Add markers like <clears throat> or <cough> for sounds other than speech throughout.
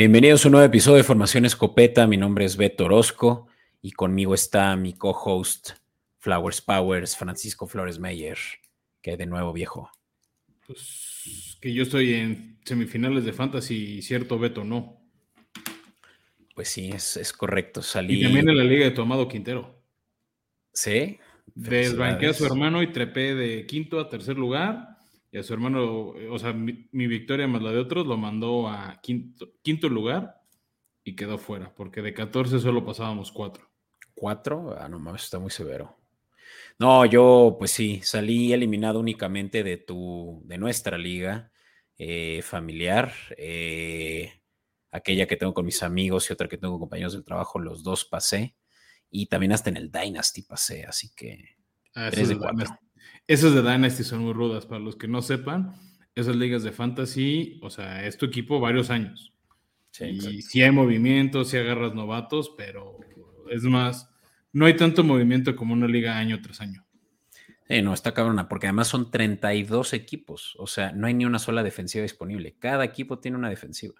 Bienvenidos a un nuevo episodio de Formación Escopeta. Mi nombre es Beto Orozco y conmigo está mi co-host Flowers Powers, Francisco Flores Meyer. que de nuevo, viejo? Pues que yo estoy en semifinales de Fantasy y cierto Beto no. Pues sí, es, correcto. Salí... Y también en la liga de Tomado Quintero. Sí. Desbanqué a su hermano y trepé de quinto a tercer lugar y a su hermano, o sea, mi, victoria más la de otros lo mandó a quinto, lugar y quedó fuera, porque de 14 solo pasábamos 4. ¿4? Ah, no mames, está muy severo. No, yo pues sí, salí eliminado únicamente de tu, de nuestra liga eh, familiar, eh, aquella que tengo con mis amigos y otra que tengo con compañeros del trabajo, los dos pasé, y también hasta en el Dynasty pasé, así que ah, de 4. Esas de Dynasty son muy rudas, para los que no sepan, esas ligas de fantasy, o sea, es tu equipo varios años. Sí, y sí hay movimiento, sí agarras novatos, pero es más, no hay tanto movimiento como una liga año tras año. Sí, no, está cabrona, porque además son 32 equipos, o sea, no hay ni una sola defensiva disponible. Cada equipo tiene una defensiva.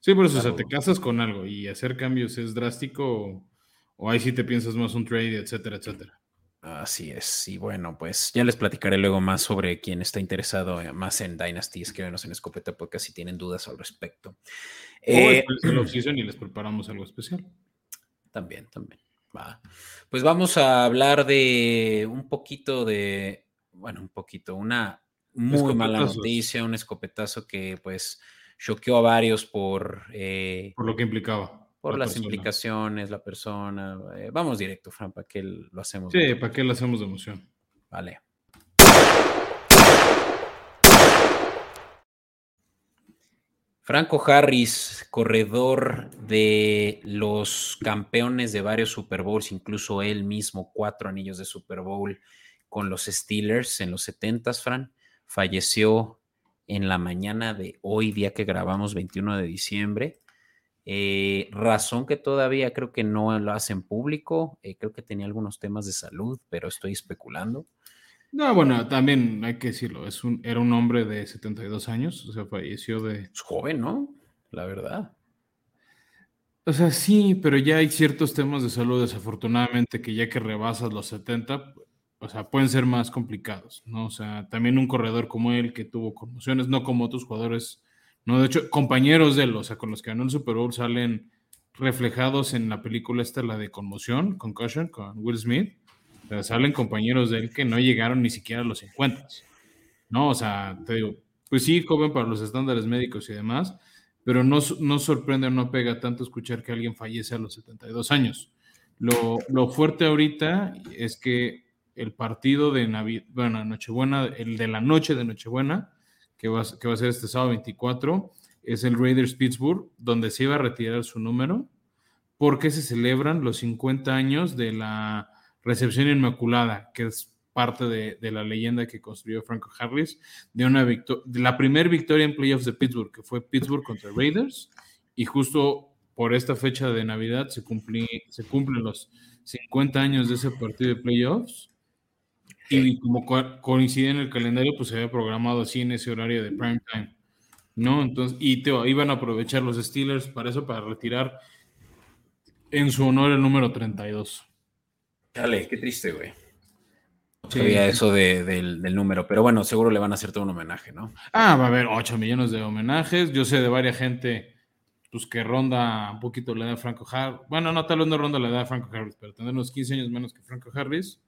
Sí, por eso, o sea, te casas con algo y hacer cambios es drástico, o, o ahí sí te piensas más un trade, etcétera, etcétera. Así es. Y bueno, pues ya les platicaré luego más sobre quién está interesado eh, más en Dynasty. Escríbenos en Escopeta Podcast si tienen dudas al respecto. Eh, <clears throat> y les preparamos algo especial. También, también. Va. Pues vamos a hablar de un poquito de, bueno, un poquito, una muy mala noticia, un escopetazo que pues choqueó a varios por... Eh, por lo que implicaba por las implicaciones, la persona. Eh, vamos directo, Fran, ¿para qué lo hacemos? Sí, ¿para qué lo hacemos de emoción? Vale. Franco Harris, corredor de los campeones de varios Super Bowls, incluso él mismo, cuatro anillos de Super Bowl con los Steelers en los 70 Fran, falleció en la mañana de hoy, día que grabamos, 21 de diciembre. Eh, razón que todavía creo que no lo hacen público. Eh, creo que tenía algunos temas de salud, pero estoy especulando. No, bueno, también hay que decirlo. Es un, era un hombre de 72 años, o sea, falleció de. Es joven, ¿no? La verdad. O sea, sí, pero ya hay ciertos temas de salud, desafortunadamente, que ya que rebasas los 70, o sea, pueden ser más complicados, ¿no? O sea, también un corredor como él que tuvo conmociones, no como otros jugadores no, de hecho, compañeros de él, o sea, con los que ganó el Super Bowl salen reflejados en la película esta, la de Conmoción, Concussion, con Will Smith. Salen compañeros de él que no llegaron ni siquiera a los 50. ¿No? O sea, te digo, pues sí, joven para los estándares médicos y demás, pero no, no sorprende no pega tanto escuchar que alguien fallece a los 72 años. Lo, lo fuerte ahorita es que el partido de Navidad, bueno, Nochebuena, el de la noche de Nochebuena, que va, a ser este sábado 24, es el Raiders Pittsburgh, donde se iba a retirar su número, porque se celebran los 50 años de la recepción inmaculada, que es parte de, la leyenda que construyó Franco Harris, de, una de la primera victoria en playoffs de Pittsburgh, que fue Pittsburgh contra Raiders, y justo por esta fecha de Navidad se, se cumplen los 50 años de ese partido de playoffs y como coincide en el calendario, pues se había programado así en ese horario de prime time. ¿No? Entonces, y te, iban a aprovechar los Steelers para eso, para retirar en su honor el número 32. Dale, qué triste, güey. No sabía eso del, número, pero bueno, seguro le van a hacer todo un homenaje, ¿no? Ah, va a haber 8 millones de homenajes. Yo sé de varias gente pues que ronda un poquito la edad de Franco Harris. Bueno, no, tal vez no ronda la edad de Franco Harris, pero tener unos 15 años menos que Franco Harris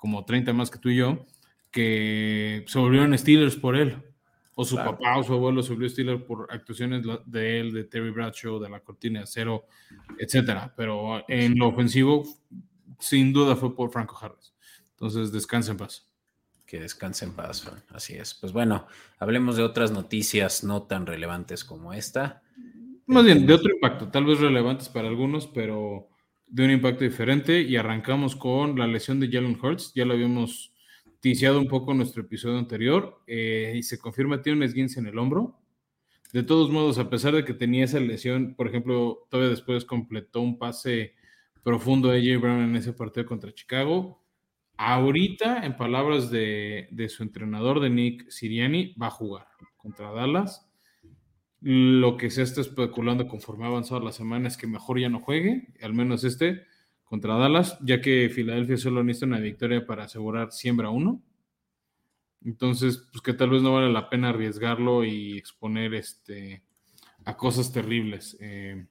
como 30 más que tú y yo, que se volvieron Steelers por él. O su papá o su abuelo se volvió Steelers por actuaciones de él, de Terry Bradshaw, de la cortina de acero, etcétera. Pero en lo ofensivo, sin duda fue por Franco Harris. Entonces, descansa en paz. Que descanse en paz, Así es. Pues bueno, hablemos de otras noticias no tan relevantes como esta. Más bien, de otro impacto, tal vez relevantes para algunos, pero de un impacto diferente y arrancamos con la lesión de Jalen Hurts. Ya lo habíamos ticiado un poco en nuestro episodio anterior eh, y se confirma tiene un esguince en el hombro. De todos modos, a pesar de que tenía esa lesión, por ejemplo, todavía después completó un pase profundo a AJ Brown en ese partido contra Chicago. Ahorita, en palabras de, de su entrenador, de Nick Siriani, va a jugar contra Dallas. Lo que se está especulando conforme ha avanzado la semana es que mejor ya no juegue, al menos este, contra Dallas, ya que Filadelfia solo necesita una victoria para asegurar siembra uno. Entonces, pues que tal vez no vale la pena arriesgarlo y exponer este, a cosas terribles eh,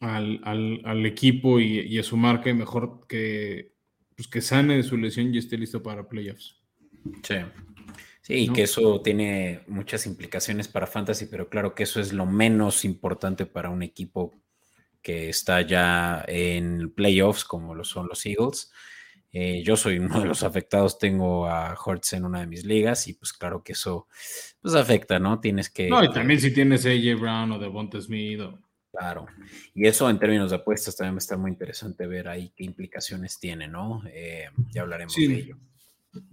al, equipo y, a su marca, mejor que, pues que sane de su lesión y esté listo para playoffs. Sí. Sí, que eso tiene muchas implicaciones para Fantasy, pero claro que eso es lo menos importante para un equipo que está ya en playoffs, como lo son los Eagles. Eh, yo soy <laughs> uno de los afectados, tengo a Hortz en una de mis ligas y pues claro que eso pues afecta, ¿no? Tienes que... No, y también si tienes AJ Brown o Devonta Smith. Claro, y eso en términos de apuestas también va a estar muy interesante ver ahí qué implicaciones tiene, ¿no? Eh, ya hablaremos de ello.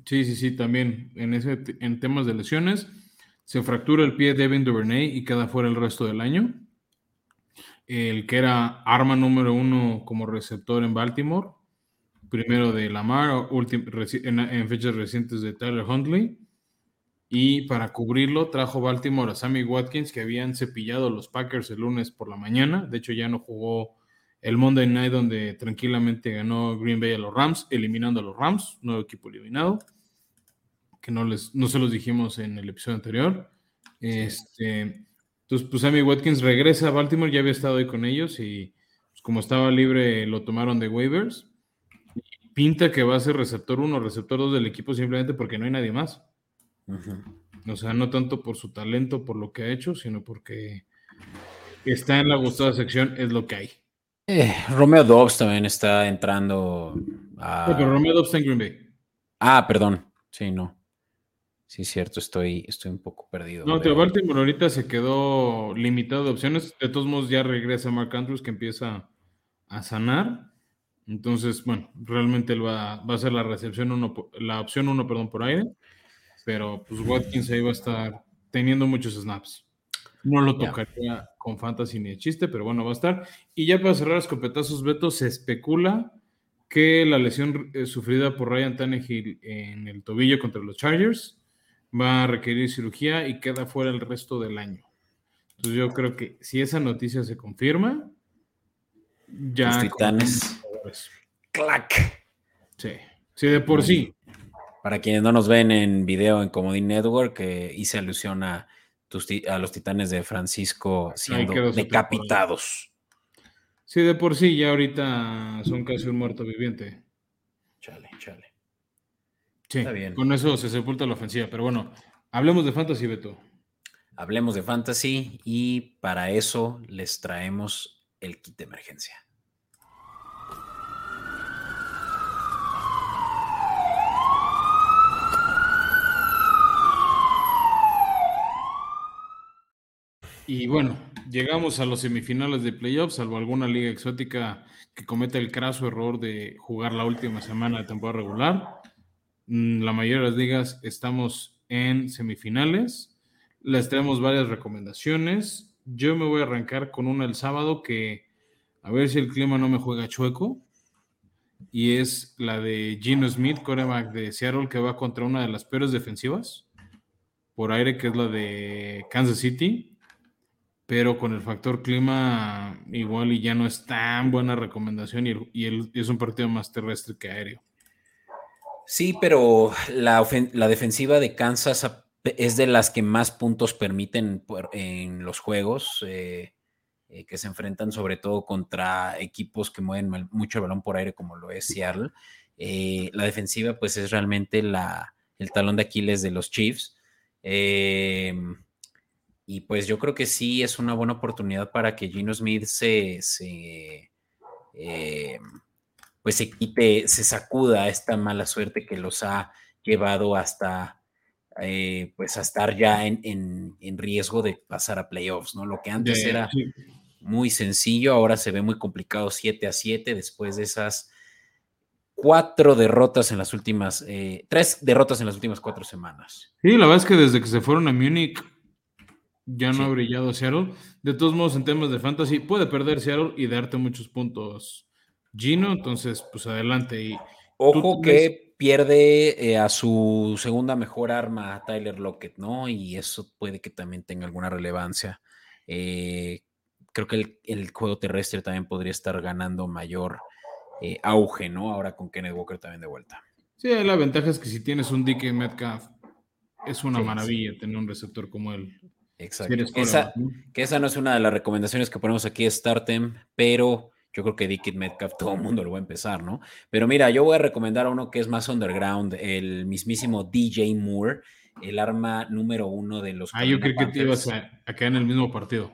Sí, sí, sí, también en, ese, en temas de lesiones, se fractura el pie de Devin Duvernay y queda fuera el resto del año. El que era arma número uno como receptor en Baltimore, primero de Lamar, en, en, fechas recientes de Tyler Huntley. Y para cubrirlo, trajo Baltimore a Sammy Watkins, que habían cepillado los Packers el lunes por la mañana. De hecho, ya no jugó el Monday Night donde tranquilamente ganó Green Bay a los Rams, eliminando a los Rams, nuevo equipo eliminado, que no, les, no se los dijimos en el episodio anterior. Este, entonces, pues Sammy Watkins regresa a Baltimore, ya había estado ahí con ellos y pues, como estaba libre lo tomaron de waivers. pinta que va a ser receptor 1, receptor 2 del equipo simplemente porque no hay nadie más. O sea, no tanto por su talento, por lo que ha hecho, sino porque está en la gustada sección, es lo que hay. Eh, Romeo Dobbs también está entrando a... pero Romeo Dobbs está en Green Bay. Ah, perdón. Sí, no. Sí, es cierto, estoy, estoy un poco perdido. No, pero... Baltimore ahorita se quedó limitado de opciones. De todos modos, ya regresa Mark Andrews que empieza a sanar. Entonces, bueno, realmente él va, va a ser la recepción uno, la opción uno, perdón, por aire. Pero pues Watkins ahí va a estar teniendo muchos snaps. No lo tocaría con fantasy ni de chiste, pero bueno, va a estar. Y ya para cerrar los copetazos, Beto, se especula que la lesión eh, sufrida por Ryan Tannehill en el tobillo contra los Chargers va a requerir cirugía y queda fuera el resto del año. Entonces yo creo que si esa noticia se confirma, ya... Los titanes. ¡Clac! Sí, sí, de por sí. Para quienes no nos ven en video en Comodín Network, eh, hice alusión a a los titanes de Francisco siendo decapitados. Sí, de por sí, ya ahorita son casi un muerto viviente. Chale, chale. Sí, Está bien. con eso se sepulta la ofensiva. Pero bueno, hablemos de fantasy, Beto. Hablemos de fantasy y para eso les traemos el kit de emergencia. Y bueno, llegamos a los semifinales de playoffs, salvo alguna liga exótica que cometa el craso error de jugar la última semana de temporada regular. Mm, la mayoría de las ligas estamos en semifinales. Les tenemos varias recomendaciones. Yo me voy a arrancar con una el sábado que a ver si el clima no me juega chueco. Y es la de Gino Smith, coreback de Seattle, que va contra una de las peores defensivas por aire, que es la de Kansas City pero con el factor clima igual y ya no es tan buena recomendación y, es un partido más terrestre que aéreo. Sí, pero la, defensiva de Kansas es de las que más puntos permiten en los juegos eh, eh, que se enfrentan sobre todo contra equipos que mueven mucho el balón por aire como lo es Seattle. Eh, la defensiva pues es realmente la, el talón de Aquiles de los Chiefs. Eh, y pues yo creo que sí es una buena oportunidad para que Gino Smith se, eh, pues se quite, se sacuda esta mala suerte que los ha llevado hasta eh, pues a estar ya en, riesgo de pasar a playoffs, ¿no? Lo que antes era muy sencillo, ahora se ve muy complicado 7 a 7 después de esas cuatro derrotas en las últimas, eh, tres derrotas en las últimas cuatro semanas. Sí, la verdad es que desde que se fueron a Múnich ya no ha brillado Seattle. De todos modos, en temas de fantasy, puede perder Seattle y darte muchos puntos Gino. Entonces, pues adelante. Y Ojo que pierde eh, a su segunda mejor arma, Tyler Lockett, ¿no? Y eso puede que también tenga alguna relevancia. Eh, creo que el, juego terrestre también podría estar ganando mayor auge, ¿no? Ahora con Kenneth Walker también de vuelta. Sí, la ventaja es que si tienes un DK Metcalf, es una maravilla tener un receptor como él. Exacto. Que esa no es una de las recomendaciones que ponemos aquí, Startem, pero yo creo que Dickit Metcalf todo el mundo lo va a empezar, ¿no? Pero mira, yo voy a recomendar a uno que es más underground, el mismísimo DJ Moore, el arma número uno de los. Ah, yo creo que te ibas a, quedar en el mismo partido.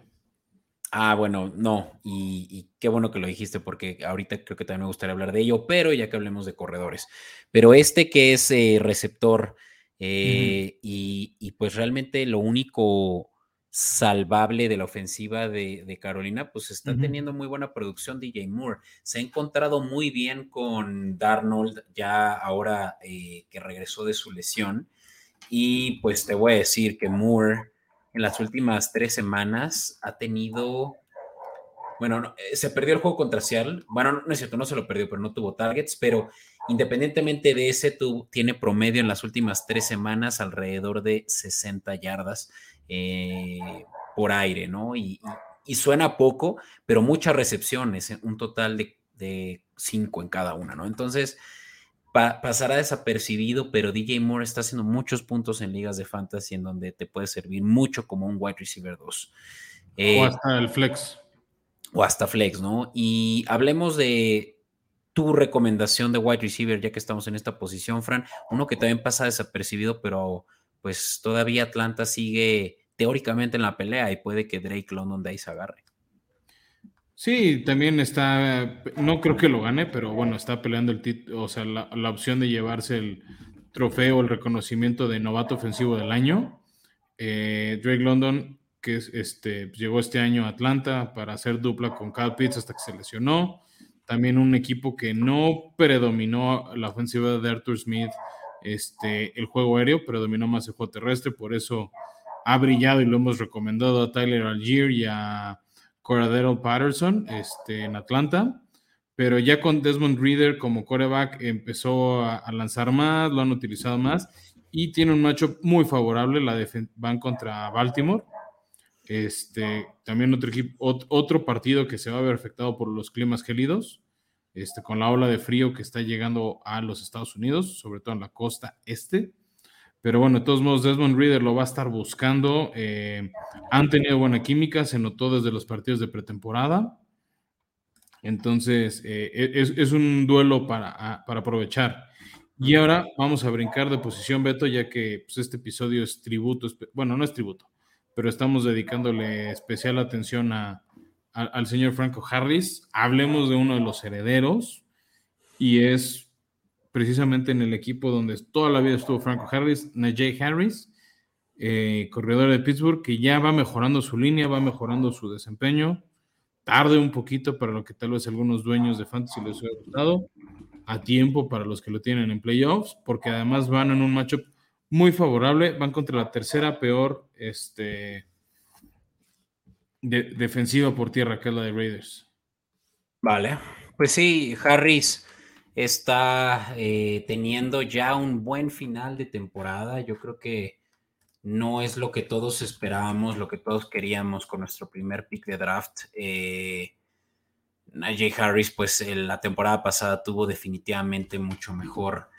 Ah, bueno, no, y, qué bueno que lo dijiste porque ahorita creo que también me gustaría hablar de ello, pero ya que hablemos de corredores. Pero este que es eh, receptor eh, y, y, pues realmente lo único salvable de la ofensiva de, Carolina, pues está teniendo muy buena producción DJ Moore. Se ha encontrado muy bien con Darnold ya ahora eh, que regresó de su lesión. Y pues te voy a decir que Moore en las últimas tres semanas ha tenido, bueno, eh, se perdió el juego contra Seattle. Bueno, no, es cierto, no se lo perdió, pero no tuvo targets, pero independientemente de ese, tiene promedio en las últimas tres semanas alrededor de 60 yardas eh, por aire, ¿no? Y, suena poco, pero muchas recepciones, ¿eh? un total de, cinco en cada una, ¿no? Entonces, pasará desapercibido, pero DJ Moore está haciendo muchos puntos en ligas de fantasy en donde te puede servir mucho como un wide receiver 2. o eh, hasta el flex. O hasta flex, ¿no? Y hablemos de tu recomendación de wide receiver, ya que estamos en esta posición, Fran. Uno que también pasa desapercibido, pero pues todavía Atlanta sigue teóricamente en la pelea y puede que Drake London de ahí se agarre. Sí, también está, no creo que lo gane, pero bueno, está peleando el título, o sea, la, opción de llevarse el trofeo, el reconocimiento de novato ofensivo del año. Eh, Drake London, que es, este, llegó este año a Atlanta para hacer dupla con Kyle Pitts hasta que se lesionó. También un equipo que no predominó la ofensiva de Arthur Smith, este, el juego aéreo, predominó más el juego terrestre, por eso ha brillado y lo hemos recomendado a Tyler Algier y a Coradero Patterson este, en Atlanta. Pero ya con Desmond Reader como coreback empezó a, lanzar más, lo han utilizado más y tiene un macho muy favorable. La van contra Baltimore. Este, también otro, otro partido que se va a ver afectado por los climas gélidos, este, con la ola de frío que está llegando a los Estados Unidos, sobre todo en la costa este. Pero bueno, de todos modos, Desmond Reader lo va a estar buscando. Eh, han tenido buena química, se notó desde los partidos de pretemporada. Entonces, eh, e-, es, un duelo para, aprovechar. Y ahora vamos a brincar de posición, Beto, ya que pues, este episodio es tributo, bueno, no es tributo, pero estamos dedicándole especial atención al señor Franco Harris. Hablemos de uno de los herederos y es precisamente en el equipo donde toda la vida estuvo Franco Harris, Najee Harris, eh, corredor de Pittsburgh, que ya va mejorando su línea, va mejorando su desempeño. Tarde un poquito para lo que tal vez algunos dueños de fantasy les hubiera gustado, a tiempo para los que lo tienen en playoffs, porque además van en un matchup muy favorable, van contra la tercera peor este, defensiva por tierra, que es la de Raiders. Vale, pues sí, Harris está eh, teniendo ya un buen final de temporada. Yo creo que no es lo que todos esperábamos, lo que todos queríamos con nuestro primer pick de draft. Eh, Najee Harris, pues la temporada pasada tuvo definitivamente mucho mejor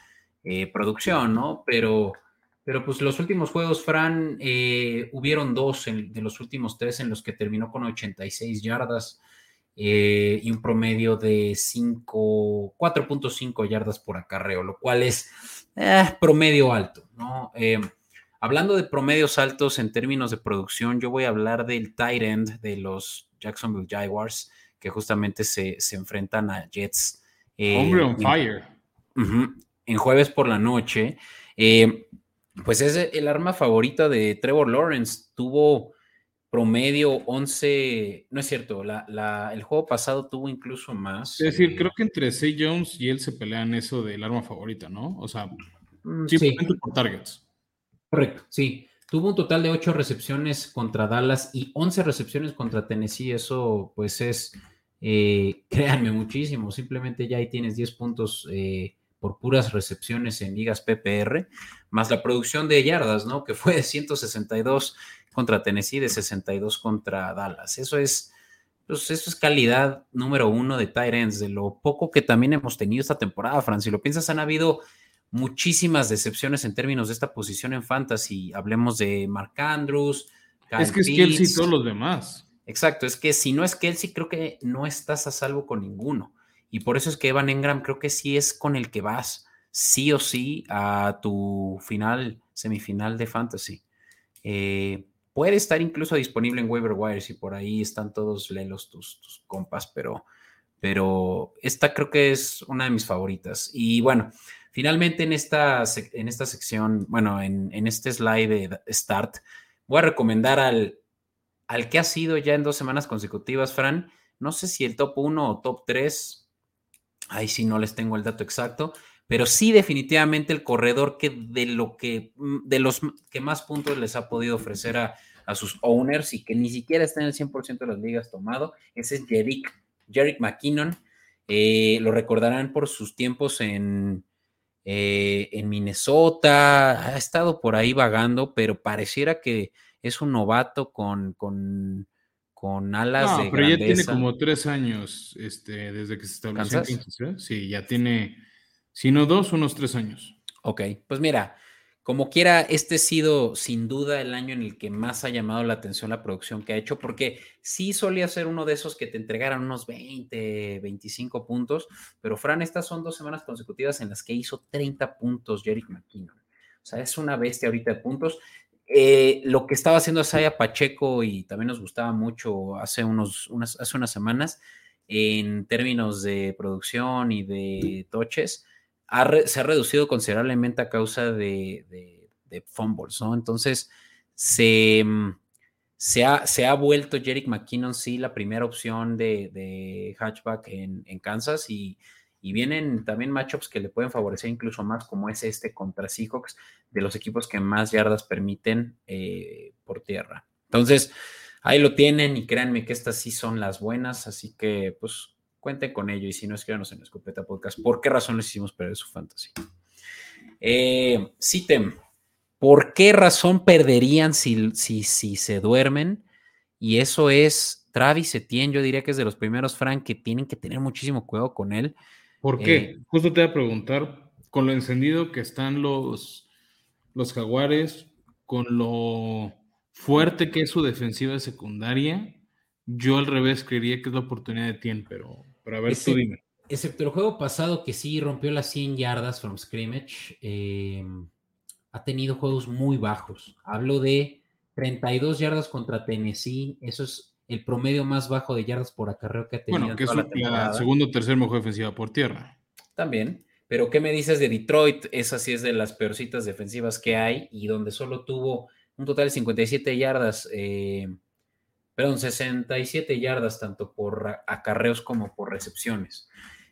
eh, producción, ¿no? Pero, pero pues los últimos juegos, Fran, eh, hubieron dos de los últimos tres en los que terminó con 86 yardas. Eh, y un promedio de 4.5 yardas por acarreo, lo cual es eh, promedio alto, ¿no? Eh, hablando de promedios altos en términos de producción, yo voy a hablar del tight end de los Jacksonville Jaguars, que justamente se, enfrentan a Jets. Hombre on fire. en jueves por la noche. pues es el arma favorita de Trevor Lawrence. Tuvo promedio 11, no es cierto, el juego pasado tuvo incluso más. Es decir, eh, creo que entre C. Jones y él se pelean eso del arma favorita, ¿no? O sea, mm, simplemente por targets. Correcto, sí. Tuvo un total de 8 recepciones contra Dallas y 11 recepciones contra Tennessee. Eso, pues, es, eh, créanme, muchísimo. Simplemente ya ahí tienes 10 puntos eh, por puras recepciones en ligas PPR, más la producción de yardas, ¿no? Que fue de 162 contra Tennessee, de 62 contra Dallas. Eso es, pues eso es calidad número uno de Tyrants, de lo poco que también hemos tenido esta temporada, Fran. Si lo piensas, han habido muchísimas decepciones en términos de esta posición en fantasy. Hablemos de Mark Andrews. es que es Kelsey y todos los demás. Exacto, es que si no es Kelsey, creo que no estás a salvo con ninguno. Y por eso es que Evan Engram creo que sí es con el que vas sí o sí a tu final, semifinal de fantasy. Eh, puede estar incluso disponible en waiver wires y por ahí están todos lelos tus, tus compas, pero, pero esta creo que es una de mis favoritas. Y bueno, finalmente en esta, en esta sección, bueno, en, en este slide de Start, voy a recomendar al, al que ha sido ya en dos semanas consecutivas, Fran. No sé si el top 1 o top 3, Ahí sí no les tengo el dato exacto, pero sí definitivamente el corredor que de lo que mm, de los que más puntos les ha podido ofrecer a, sus owners y que ni siquiera está en el 100% de las ligas tomado, ese es Jerick, McKinnon. Eh, lo recordarán por sus tiempos en, eh, en Minnesota, ha estado por ahí vagando, pero pareciera que es un novato con, con con alas no, pero ya tiene como tres años este, desde que se estableció en Sí, ya tiene, si no dos, unos tres años. Ok, pues mira, como quiera, este ha sido sin duda el año en el que más ha llamado la atención la producción que ha hecho, porque sí solía ser uno de esos que te entregaran unos 20, 25 puntos, pero Fran, estas son dos semanas consecutivas en las que hizo 30 puntos Jerick McKinnon. O sea, es una bestia ahorita de puntos. Eh, lo que estaba haciendo Asaya Pacheco y también nos gustaba mucho hace, unos, unas, hace unas semanas en términos de producción y de toches, se ha reducido considerablemente a causa de, fumbles, ¿no? Entonces, se, mm, se, ha, se ha vuelto Jerick McKinnon, sí, la primera opción de, hatchback en, Kansas y y vienen también matchups que le pueden favorecer incluso más, como es este contra Seahawks, de los equipos que más yardas permiten eh, por tierra. Entonces, ahí lo tienen y créanme que estas sí son las buenas, así que pues cuenten con ello y si no, escríbanos en Escopeta Podcast. ¿Por qué razón les hicimos perder su fantasy? Eh, Citem, ¿por qué razón perderían si, si, si se duermen? Y eso es Travis Etienne, yo diría que es de los primeros, Frank, que tienen que tener muchísimo cuidado con él. ¿Por qué? Eh, Justo te voy a preguntar, con lo encendido que están los, los jaguares, con lo fuerte que es su defensiva secundaria, yo al revés creería que es la oportunidad de Tien, pero, pero a ver, tú dime. Excepto el juego pasado que sí rompió las 100 yardas from scrimmage, eh, ha tenido juegos muy bajos. Hablo de 32 yardas contra Tennessee, eso es el promedio más bajo de yardas por acarreo que ha tenido. Bueno, que es la, segundo o tercer mejor defensiva por tierra. También. Pero, ¿qué me dices de Detroit? Esa sí es de las peorcitas defensivas que hay y donde solo tuvo un total de 57 yardas, eh, perdón, 67 yardas tanto por acarreos como por recepciones.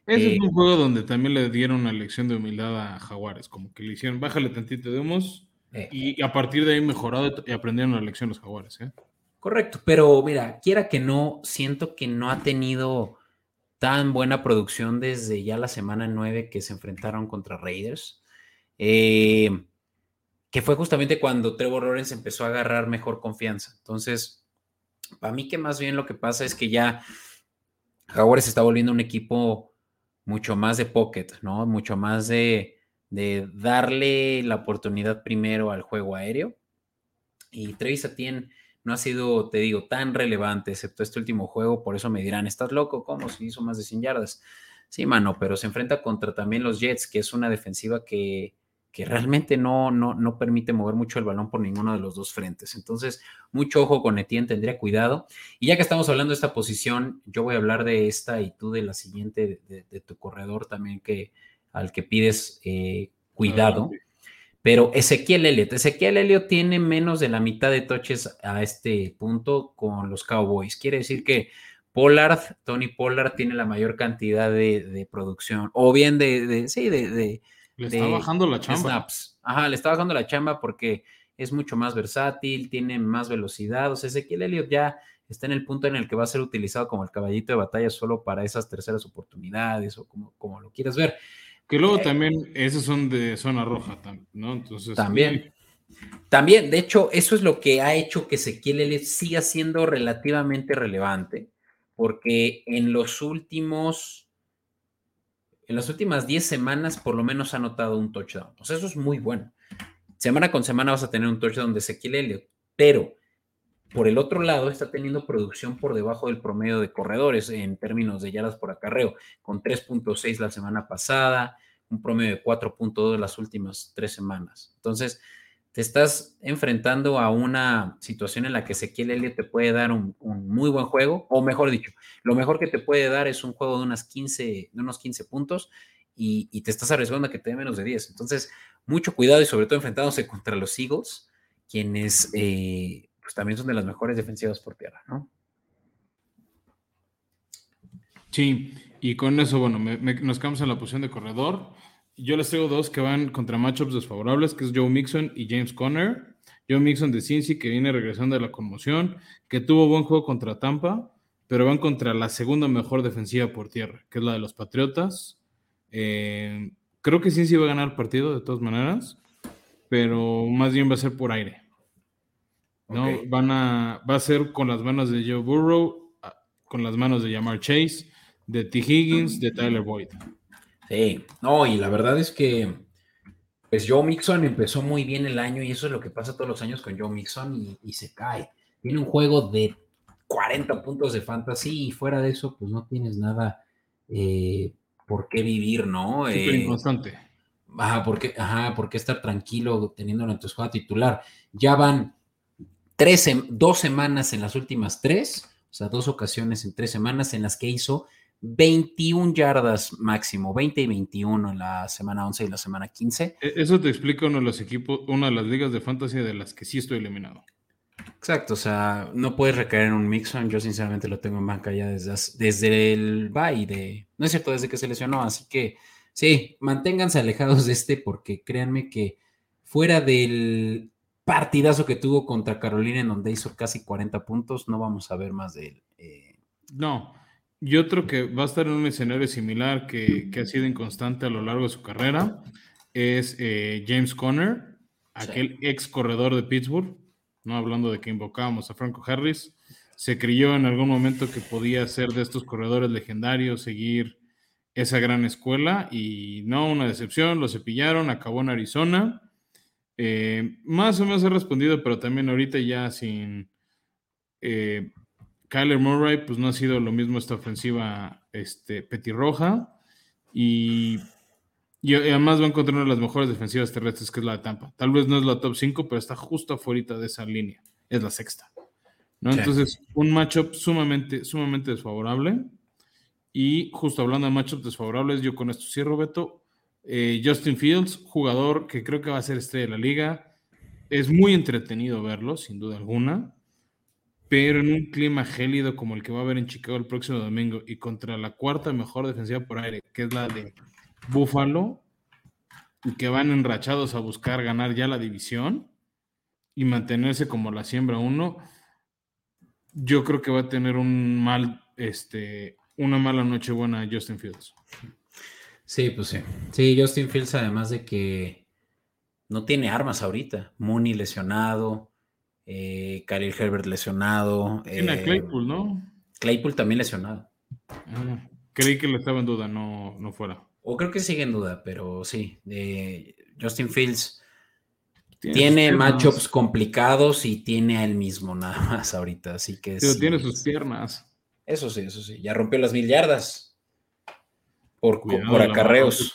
Ese es eh, un juego donde también le dieron una lección de humildad a Jaguares, como que le hicieron, bájale tantito de humos eh. y a partir de ahí mejorado y aprendieron la lección los Jaguares. ¿eh? Correcto, pero mira, quiera que no, siento que no ha tenido tan buena producción desde ya la semana 9 que se enfrentaron contra Raiders, eh, que fue justamente cuando Trevor Lawrence empezó a agarrar mejor confianza. Entonces, para mí que más bien lo que pasa es que ya Jaguares está volviendo un equipo mucho más de pocket, ¿no? Mucho más de, de darle la oportunidad primero al juego aéreo. Y Travis Etienne no ha sido, te digo, tan relevante, excepto este último juego, por eso me dirán, ¿estás loco? ¿Cómo? Si hizo más de 100 yardas. Sí, mano, pero se enfrenta contra también los Jets, que es una defensiva que, que realmente no, no, no, permite mover mucho el balón por ninguno de los dos frentes. Entonces, mucho ojo con Etienne, tendría cuidado. Y ya que estamos hablando de esta posición, yo voy a hablar de esta y tú de la siguiente, de, tu corredor también, que al que pides eh, cuidado. Pero Ezequiel Elliott, Ezequiel Elliott tiene menos de la mitad de toches a este punto con los Cowboys. Quiere decir que Pollard, Tony Pollard, tiene la mayor cantidad de, producción, o bien de, sí, de, Le está bajando la chamba. Snaps. Ajá, le está bajando la chamba porque es mucho más versátil, tiene más velocidad. O sea, Ezequiel Elliott ya está en el punto en el que va a ser utilizado como el caballito de batalla solo para esas terceras oportunidades o como, como lo quieras ver. Que luego también, esos son de zona roja, ¿no? Entonces. También. También, de hecho, eso es lo que ha hecho que Ezequiel siga siendo relativamente relevante, porque en los últimos, en las últimas 10 semanas por lo menos ha notado un touchdown. O sea, eso es muy bueno. Semana con semana vas a tener un touchdown de Ezequiel Elliott, pero por el otro lado está teniendo producción por debajo del promedio de corredores en términos de yardas por acarreo, con 3.6 la semana pasada, un promedio de 4.2 las últimas tres semanas. Entonces, te estás enfrentando a una situación en la que Ezequiel Elliott te puede dar un, muy buen juego, o mejor dicho, lo mejor que te puede dar es un juego de, unas 15, de unos 15 puntos y, te estás arriesgando a que te dé menos de 10. Entonces, mucho cuidado y sobre todo enfrentándose contra los Eagles, quienes eh, pues también son de las mejores defensivas por tierra, ¿no? Sí, y con eso, bueno, nos quedamos en la posición de corredor. Yo les traigo dos que van contra matchups desfavorables, que es Joe Mixon y James Conner. Joe Mixon de Cincy, que viene regresando de la conmoción, que tuvo buen juego contra Tampa, pero van contra la segunda mejor defensiva por tierra, que es la de los Patriotas. Eh, creo que Cincy va a ganar el partido de todas maneras, pero más bien va a ser por aire. ¿no? Van a, va a ser con las manos de Joe Burrow, con las manos de Jamar Chase, de T. Higgins, de Tyler Boyd. Sí, no, y la verdad es que pues Joe Mixon empezó muy bien el año y eso es lo que pasa todos los años con Joe Mixon y, se cae. Tiene un juego de 40 puntos de fantasy y fuera de eso, pues no tienes nada eh, por qué vivir, ¿no? Súper eh, inconstante. Ajá, ¿por qué, ajá, ¿por qué estar tranquilo teniéndolo en tu escuadra titular? Ya van tres, dos semanas en las últimas tres, o sea, dos ocasiones en tres semanas en las que hizo 21 yardas máximo, 20 y 21 en la semana 11 y la semana 15. E, eso te explica uno de los equipos, una de las ligas de fantasy de las que sí estoy eliminado. Exacto, o sea, no puedes recaer en un Mixon. Yo sinceramente lo tengo en banca ya desde, desde el bye de, no es cierto, desde que se lesionó. Así que sí, manténganse alejados de este porque créanme que fuera del partidazo que tuvo contra Carolina en donde hizo casi 40 puntos, no vamos a ver más de él. Eh. No, y otro que va a estar en un escenario similar que, ha sido inconstante a lo largo de su carrera es eh, James Conner, aquel ex corredor de Pittsburgh, no hablando de que invocábamos a Franco Harris, se creyó en algún momento que podía ser de estos corredores legendarios, seguir esa gran escuela y no, una decepción, lo cepillaron, acabó en Arizona. Eh, más o menos ha respondido, pero también ahorita ya sin eh, Kyler Murray, pues no ha sido lo mismo esta ofensiva este, petirroja. Y, y además va a encontrar una de las mejores defensivas terrestres, que es la de Tampa. Tal vez no es la top 5, pero está justo afuera de esa línea. Es la sexta. ¿no? Entonces, un matchup sumamente, sumamente desfavorable. Y justo hablando de matchups desfavorables, yo con esto cierro, Beto. Eh, Justin Fields, jugador que creo que va a ser estrella de la liga. Es muy entretenido verlo, sin duda alguna pero en un clima gélido como el que va a haber en Chicago el próximo domingo y contra la cuarta mejor defensiva por aire, que es la de Buffalo, y que van enrachados a buscar ganar ya la división y mantenerse como la siembra uno, yo creo que va a tener un mal, este, una mala noche buena Justin Fields. Sí, pues sí. Sí, Justin Fields, además de que no tiene armas ahorita. Mooney lesionado, eh, Khalil Herbert lesionado. Tiene eh, Claypool, ¿no? Claypool también lesionado. Ah, creí que le estaba en duda, no, no fuera. O creo que sigue en duda, pero sí. Justin Fields tiene, matchups complicados y tiene a él mismo nada más ahorita, así que Pero tiene sus piernas. Eso sí, eso sí. Ya rompió las mil yardas por, por acarreos.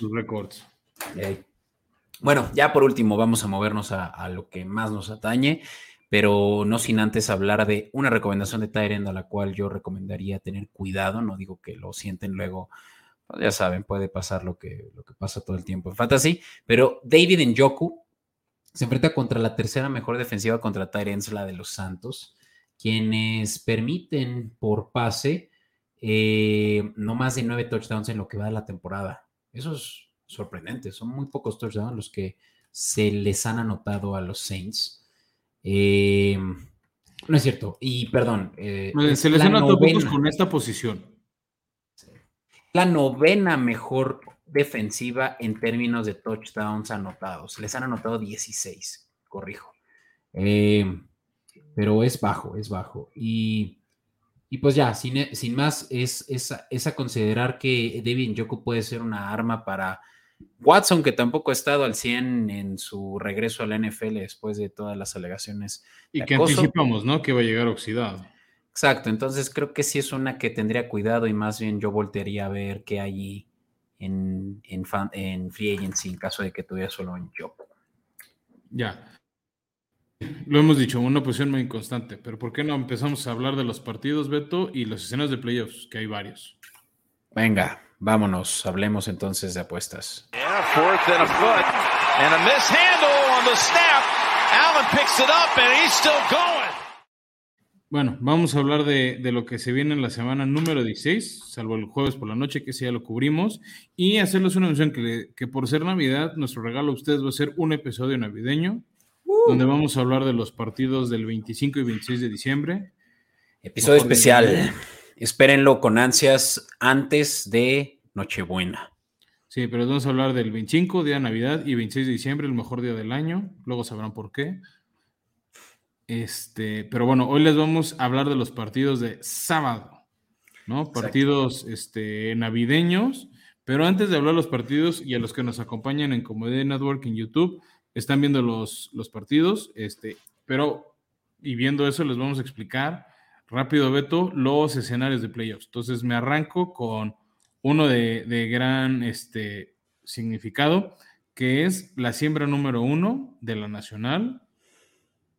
Bueno, ya por último, vamos a movernos a, a, lo que más nos atañe pero no sin antes hablar de una recomendación de Tyrend a la cual yo recomendaría tener cuidado, no digo que lo sienten luego, pues ya saben, puede pasar lo que, lo que pasa todo el tiempo en Fantasy, pero David Njoku se enfrenta contra la tercera mejor defensiva contra Tyrants, la de los Santos, quienes permiten por pase eh, no más de nueve touchdowns en lo que va de la temporada. Eso es sorprendente, son muy pocos touchdowns los que se les han anotado a los Saints. Eh, no es cierto. Y perdón. Eh, se les han con esta posición. La novena mejor defensiva en términos de touchdowns anotados. Les han anotado 16, corrijo. Eh, pero es bajo, es bajo. Y, pues ya, sin, sin más, es, es, a considerar que Devin Yoko puede ser una arma para Watson, que tampoco ha estado al 100 en su regreso a la NFL después de todas las alegaciones. Y que anticipamos, ¿no? Que va a llegar oxidado. Exacto, entonces creo que sí es una que tendría cuidado y más bien yo voltearía a ver qué hay en, en, en Free Agency en caso de que tuviera solo un job. Ya. Lo hemos dicho, una posición muy inconstante, pero ¿por qué no empezamos a hablar de los partidos, Beto, y los escenas de playoffs, que hay varios? Venga, vámonos, hablemos entonces de apuestas. Bueno, vamos a hablar de, lo que se viene en la semana número 16, salvo el jueves por la noche, que sí ya lo cubrimos, y hacerles una mención que, que por ser Navidad, nuestro regalo a ustedes va a ser un episodio navideño, uh. donde vamos a hablar de los partidos del 25 y 26 de diciembre. Episodio especial. Espérenlo con ansias antes de Nochebuena. Sí, pero vamos a hablar del 25, día de Navidad, y 26 de diciembre, el mejor día del año. Luego sabrán por qué. Este, pero bueno, hoy les vamos a hablar de los partidos de sábado, ¿no? Partidos este, navideños. Pero antes de hablar de los partidos y a los que nos acompañan en Comedy Network en YouTube, están viendo los, los partidos, este, pero y viendo eso les vamos a explicar rápido, Beto, los escenarios de playoffs. Entonces me arranco con uno de, de gran este, significado, que es la siembra número uno de la Nacional,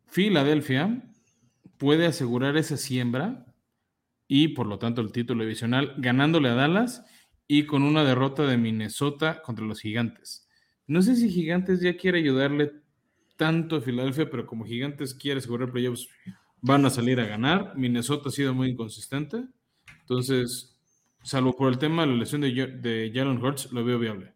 Filadelfia puede asegurar esa siembra y por lo tanto el título divisional ganándole a Dallas y con una derrota de Minnesota contra los Gigantes. No sé si Gigantes ya quiere ayudarle tanto a Filadelfia, pero como Gigantes quiere asegurar playoffs, van a salir a ganar. Minnesota ha sido muy inconsistente. Entonces, salvo por el tema de la lesión de, de Jalen Hurts, lo veo viable.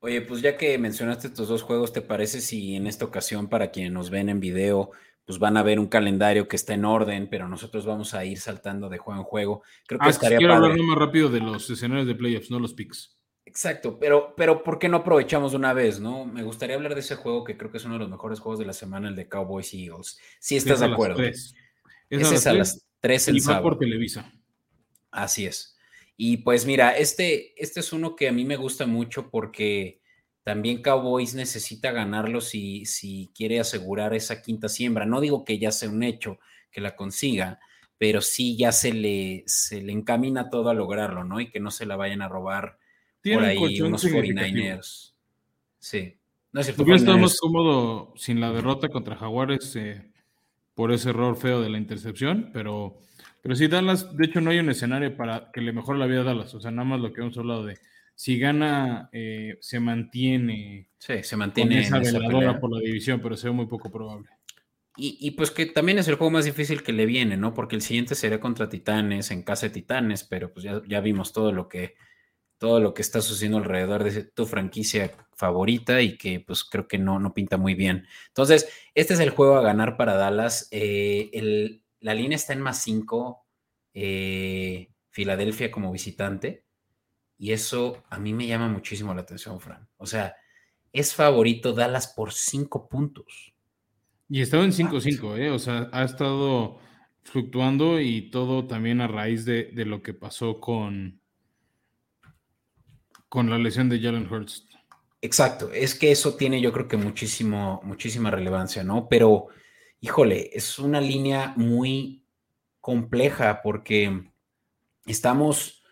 Oye, pues ya que mencionaste estos dos juegos, ¿te parece si en esta ocasión, para quienes nos ven en video, pues van a ver un calendario que está en orden, pero nosotros vamos a ir saltando de juego en juego? Creo que ah, estaría quiero hablar más rápido de los escenarios de playoffs, no los picks. Exacto, pero, pero ¿por qué no aprovechamos una vez, no? Me gustaría hablar de ese juego que creo que es uno de los mejores juegos de la semana, el de Cowboys y Eagles. Si estás de acuerdo. Es, es a las 3 el sábado. por Televisa. Así es. Y pues mira, este, este es uno que a mí me gusta mucho porque también Cowboys necesita ganarlo si, si quiere asegurar esa quinta siembra. No digo que ya sea un hecho que la consiga, pero sí ya se le, se le encamina todo a lograrlo, ¿no? Y que no se la vayan a robar por ahí unos 49ers. Sí. No es cierto. cómodo sin la derrota contra Jaguares eh, por ese error feo de la intercepción, pero pero sí, Dallas, de hecho, no hay un escenario para que le mejore la vida a Dallas. O sea, nada más lo que hemos hablado de si gana, eh, se mantiene. Sí, se mantiene. esa veladora por la división, pero se ve muy poco probable. Y, pues que también es el juego más difícil que le viene, ¿no? Porque el siguiente sería contra Titanes, en casa de Titanes, pero pues ya, ya vimos todo lo que todo lo que está sucediendo alrededor de tu franquicia favorita y que pues creo que no, no pinta muy bien. Entonces, este es el juego a ganar para Dallas. Eh, el, la línea está en más 5, eh, Filadelfia como visitante, y eso a mí me llama muchísimo la atención, Fran. O sea, es favorito Dallas por 5 puntos. Y estaba en 5-5, ¿eh? O sea, ha estado fluctuando y todo también a raíz de, lo que pasó con, con la lesión de Jalen Hurts. Exacto, es que eso tiene yo creo que muchísimo, muchísima relevancia, ¿no? Pero híjole, es una línea muy compleja porque estamos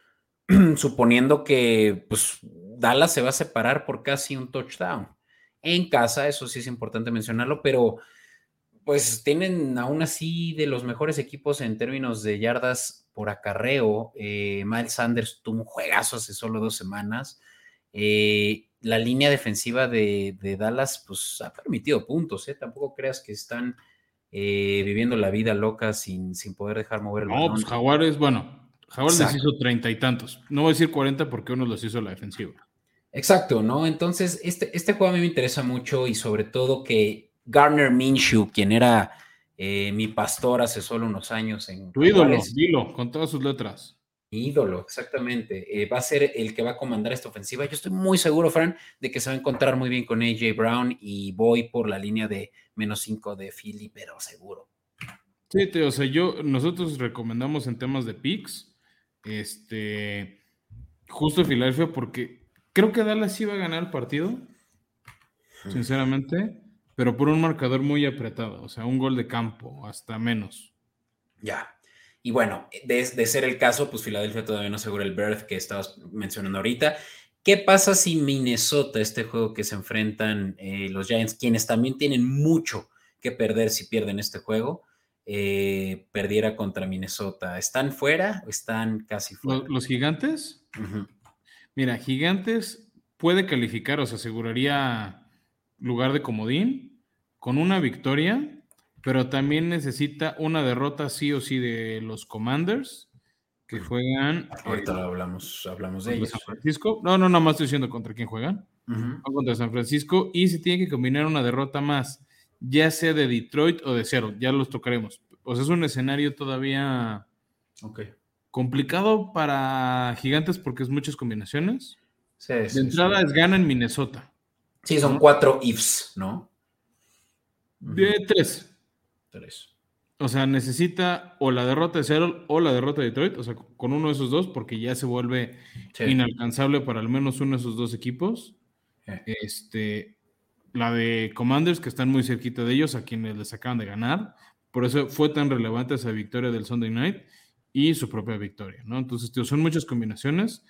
<clears throat> suponiendo que pues, Dallas se va a separar por casi un touchdown. En casa, eso sí es importante mencionarlo, pero pues tienen aún así de los mejores equipos en términos de yardas por acarreo. Eh, Miles Sanders tuvo un juegazo hace solo dos semanas. Eh, la línea defensiva de, Dallas pues ha permitido puntos, ¿eh? tampoco creas que están eh, viviendo la vida loca sin, sin poder dejar mover el No, pues Jaguares, bueno, Jaguares les hizo treinta y tantos. No voy a decir cuarenta porque uno los hizo la defensiva. Exacto, ¿no? Entonces, este, este juego a mí me interesa mucho y sobre todo que Garner Minshew, quien era eh, mi pastor hace solo unos años en... Tu ídolo, dilo, con todas sus letras. Ídolo, exactamente. Eh, va a ser el que va a comandar esta ofensiva. Yo estoy muy seguro, Fran, de que se va a encontrar muy bien con AJ Brown y voy por la línea de menos 5 de Philly, pero seguro. Sí, o sea, yo, nosotros recomendamos en temas de picks, este, justo Filadelfia, porque creo que Dallas iba a ganar el partido, sinceramente, pero por un marcador muy apretado, o sea, un gol de campo, hasta menos. Ya. Y bueno, de, ser el caso, pues Filadelfia todavía no asegura el berth que estabas mencionando ahorita. ¿Qué pasa si Minnesota, este juego que se enfrentan eh, los Giants, quienes también tienen mucho que perder si pierden este juego, eh, perdiera contra Minnesota? ¿Están fuera o están casi fuera? ¿Los, gigantes? Mira, gigantes puede calificar o se aseguraría lugar de comodín con una victoria pero también necesita una derrota sí o sí de los Commanders que juegan. Ahorita eh, hablamos, hablamos de ellos. San Francisco. No, no, no más estoy diciendo contra quién juegan. Contra San Francisco. Y si tiene que combinar una derrota más, ya sea de Detroit o de cero, ya los tocaremos. O sea, es un escenario todavía complicado para Gigantes porque es muchas combinaciones. Sí, de entrada es gana en Minnesota. Sí, son cuatro ifs, ¿no? De tres. O sea, necesita o la derrota de Seattle o la derrota de Detroit, o sea, con uno de esos dos, porque ya se vuelve inalcanzable para al menos uno de esos dos equipos. Este, la de Commanders, que están muy cerquita de ellos, a quienes les acaban de ganar. Por eso fue tan relevante esa victoria del Sunday Night y su propia victoria, ¿no? Entonces, tío, son muchas combinaciones.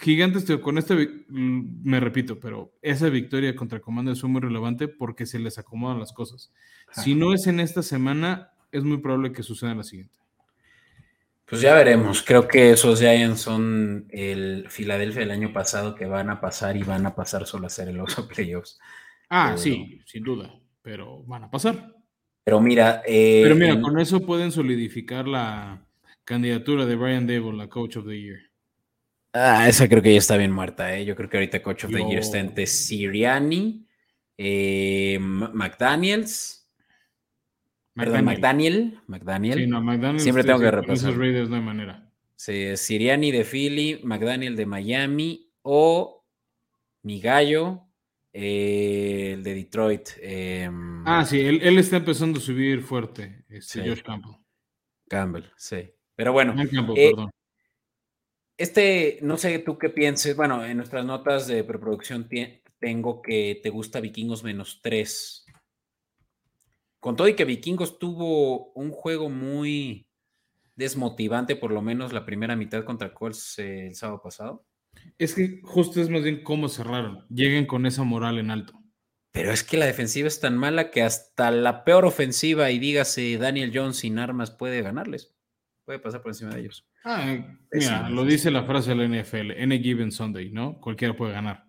Gigantes, con este, me repito, pero esa victoria contra Commanders fue muy relevante porque se les acomodan las cosas. Si no es en esta semana, es muy probable que suceda en la siguiente. Pues ya veremos. Creo que esos Giants son el Filadelfia del año pasado que van a pasar y van a pasar solo a ser el oso <laughs> playoffs. Ah, sí, sin duda. Pero van a pasar. Pero mira. Eh, pero mira, con eso pueden solidificar la candidatura de Brian Dable, la Coach of the Year. Ah, esa creo que ya está bien muerta, ¿eh? Yo creo que ahorita Coach of the Year está entre Siriani, eh, McDaniels McDaniel. McDaniel. Sí, no, McDaniel. Siempre tengo que repasar. Esos Raiders no hay manera. Sí, Siriani de Philly, McDaniel de Miami o mi gallo, eh, el de Detroit. Em, ah, sí, él, está empezando a subir fuerte, este Josh Campbell. Campbell, sí. Pero bueno. Eh, este, no sé tú qué pienses. Bueno, en nuestras notas de preproducción tengo que te gusta Vikingos menos tres. Con todo y que Vikingos tuvo un juego muy desmotivante, por lo menos la primera mitad contra Colts eh, el sábado pasado. Es que justo es más bien cómo cerraron. Lleguen con esa moral en alto. Pero es que la defensiva es tan mala que hasta la peor ofensiva, y dígase Daniel Jones sin armas, puede ganarles. Puede pasar por encima de ellos. Ah, mira, lo dice la frase de la NFL, any given Sunday, ¿no? Cualquiera puede ganar.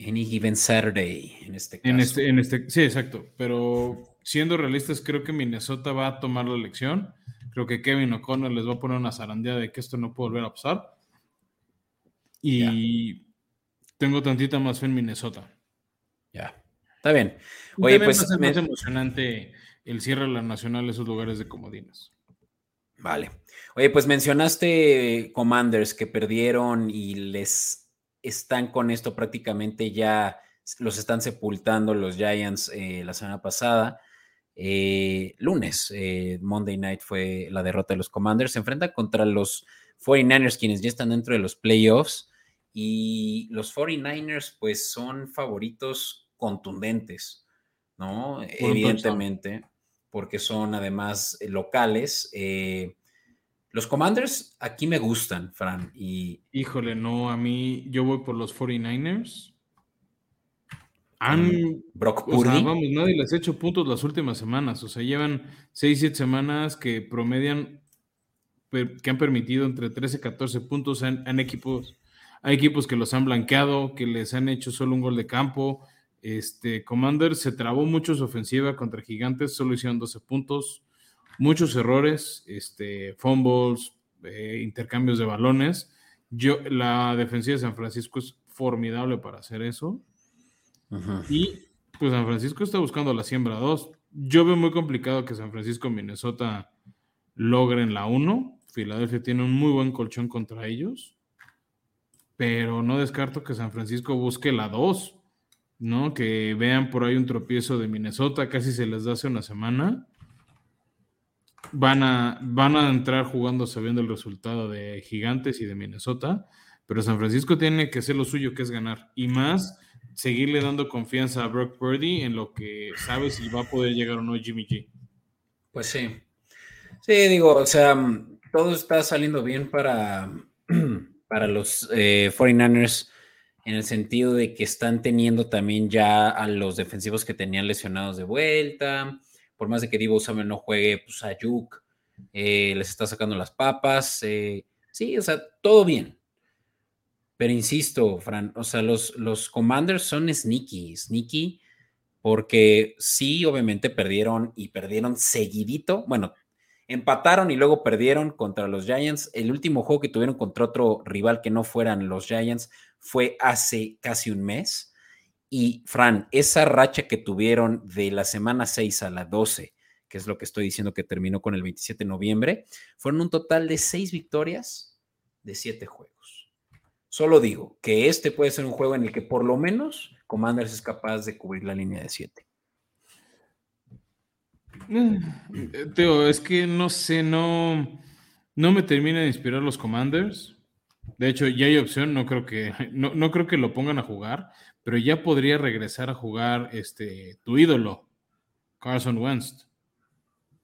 Any given Saturday, en este caso. En este, en este, sí, exacto. Pero siendo realistas, creo que Minnesota va a tomar la elección. Creo que Kevin O'Connor les va a poner una zarandeada de que esto no puede volver a pasar. Y tengo tantita más fe en Minnesota. Ya. Está bien. Oye, pues. Es emocionante el cierre de la nacional, esos lugares de comodinas. Vale. Oye, pues mencionaste Commanders que perdieron y les están con esto prácticamente ya, los están sepultando los Giants eh, la semana pasada. Eh, lunes, eh, Monday Night fue la derrota de los Commanders. Se enfrenta contra los 49ers, quienes ya están dentro de los playoffs. Y los 49ers, pues son favoritos contundentes, ¿no? Evidentemente, porque son además locales. Eh, los Commanders aquí me gustan, Fran. Y... Híjole, no, a mí yo voy por los 49ers. Han, Brock Purdy. vamos, nadie les ha hecho puntos las últimas semanas. O sea, llevan 6, 7 semanas que promedian, que han permitido entre 13 y 14 puntos. Han, equipos, hay equipos que los han blanqueado, que les han hecho solo un gol de campo. Este, Commander se trabó mucho su ofensiva contra Gigantes, solo hicieron 12 puntos. Muchos errores, este, fumbles, eh, intercambios de balones. Yo, la defensiva de San Francisco es formidable para hacer eso. Y pues San Francisco está buscando la siembra 2. Yo veo muy complicado que San Francisco y Minnesota logren la 1. Filadelfia tiene un muy buen colchón contra ellos, pero no descarto que San Francisco busque la 2, ¿no? Que vean por ahí un tropiezo de Minnesota, casi se les da hace una semana. Van a, van a entrar jugando sabiendo el resultado de Gigantes y de Minnesota, pero San Francisco tiene que hacer lo suyo, que es ganar. Y más, seguirle dando confianza a Brock Purdy en lo que sabe si va a poder llegar o no Jimmy G. Pues sí. Sí, digo, o sea, todo está saliendo bien para, <clears throat> para los 49ers eh, en el sentido de que están teniendo también ya a los defensivos que tenían lesionados de vuelta. Por más de que Divo Samuel no juegue, pues a eh, les está sacando las papas. Eh, sí, o sea, todo bien. Pero insisto, Fran, o sea, los, los Commanders son sneaky, sneaky, porque sí, obviamente perdieron y perdieron seguidito. Bueno, Empataron y luego perdieron contra los Giants. El último juego que tuvieron contra otro rival que no fueran los Giants fue hace casi un mes. Y Fran, esa racha que tuvieron de la semana 6 a la 12, que es lo que estoy diciendo que terminó con el 27 de noviembre, fueron un total de 6 victorias de 7 juegos. Solo digo que este puede ser un juego en el que por lo menos Commanders es capaz de cubrir la línea de 7. Eh, Teo, es que no sé, no, no me termina de inspirar los Commanders. De hecho, ya hay opción, no creo que, <laughs> no, no, creo que lo pongan a jugar, pero ya podría regresar a jugar este tu ídolo, Carson Wentz.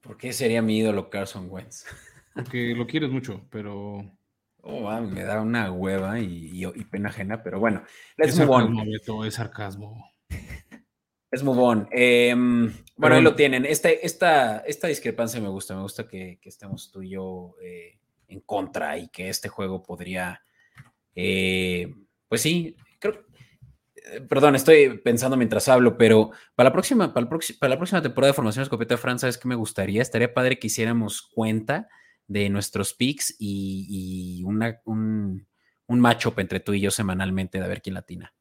¿Por qué sería mi ídolo Carson Wentz? <laughs> Porque lo quieres mucho, pero. Oh, me da una hueva y, pena ajena, pero bueno. Let's es sarcasmo, Beto, es sarcasmo. Es muy bon. Em, bueno, ahí lo tienen. Este, esta, esta discrepancia me gusta. Me gusta que, estemos tú y yo eh, en contra y que este juego podría. Eh, pues sí, creo. Eh, perdón, estoy pensando mientras hablo, pero para la próxima, para, la próxima temporada de Formación Escopeta Francia, es que me gustaría? Estaría padre que hiciéramos cuenta de nuestros picks y, una, un, un matchup entre tú y yo semanalmente de ver quién latina.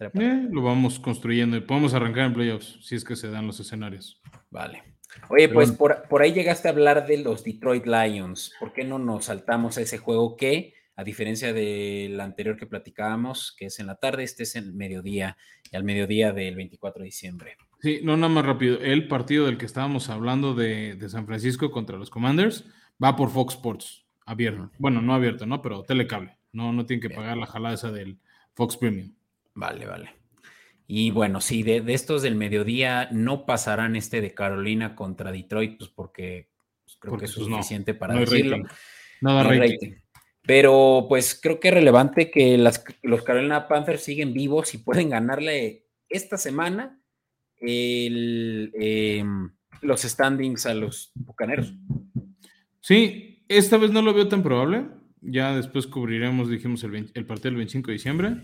Eh, lo vamos construyendo y podemos arrancar en playoffs si es que se dan los escenarios. Vale. Oye, pues por, ahí llegaste a hablar de los Detroit Lions. ¿Por qué no nos saltamos a ese juego que, a diferencia del anterior que platicábamos, que es en la tarde, este es en mediodía y al mediodía del 24 de diciembre? Sí, no, nada más rápido. El partido del que estábamos hablando de, de San Francisco contra los Commanders va por Fox Sports, abierto. Bueno, no abierto, ¿no? Pero telecable. No, no tienen que pagar la jalada esa del Fox Premium. Vale, vale. Y bueno, sí, de, estos del mediodía no pasarán este de Carolina contra Detroit, pues porque pues, creo que es pues, suficiente para decirlo. No da rating. Pero pues creo que es relevante que las, los Carolina Panthers siguen vivos y pueden ganarle esta semana em, los standings a los Bucaneros. Sí, esta vez no lo veo tan probable. Ya después cubriremos, dijimos, el, el partido del 25 de diciembre.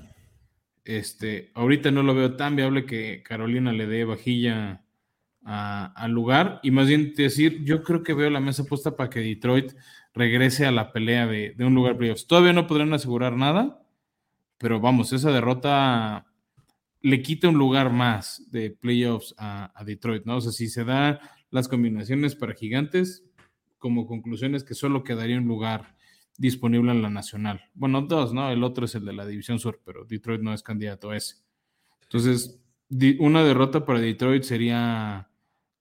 Este, ahorita no lo veo tan viable que Carolina le dé vajilla al lugar y más bien decir, yo creo que veo la mesa puesta para que Detroit regrese a la pelea de, un lugar playoffs. Todavía no podrán asegurar nada, pero vamos, esa derrota le quita un lugar más de playoffs a, a Detroit, ¿no? O sea, si se dan las combinaciones para gigantes, como conclusiones que solo quedaría un lugar disponible en la nacional. Bueno, dos, ¿no? El otro es el de la División Sur, pero Detroit no es candidato a ese. Entonces, una derrota para Detroit sería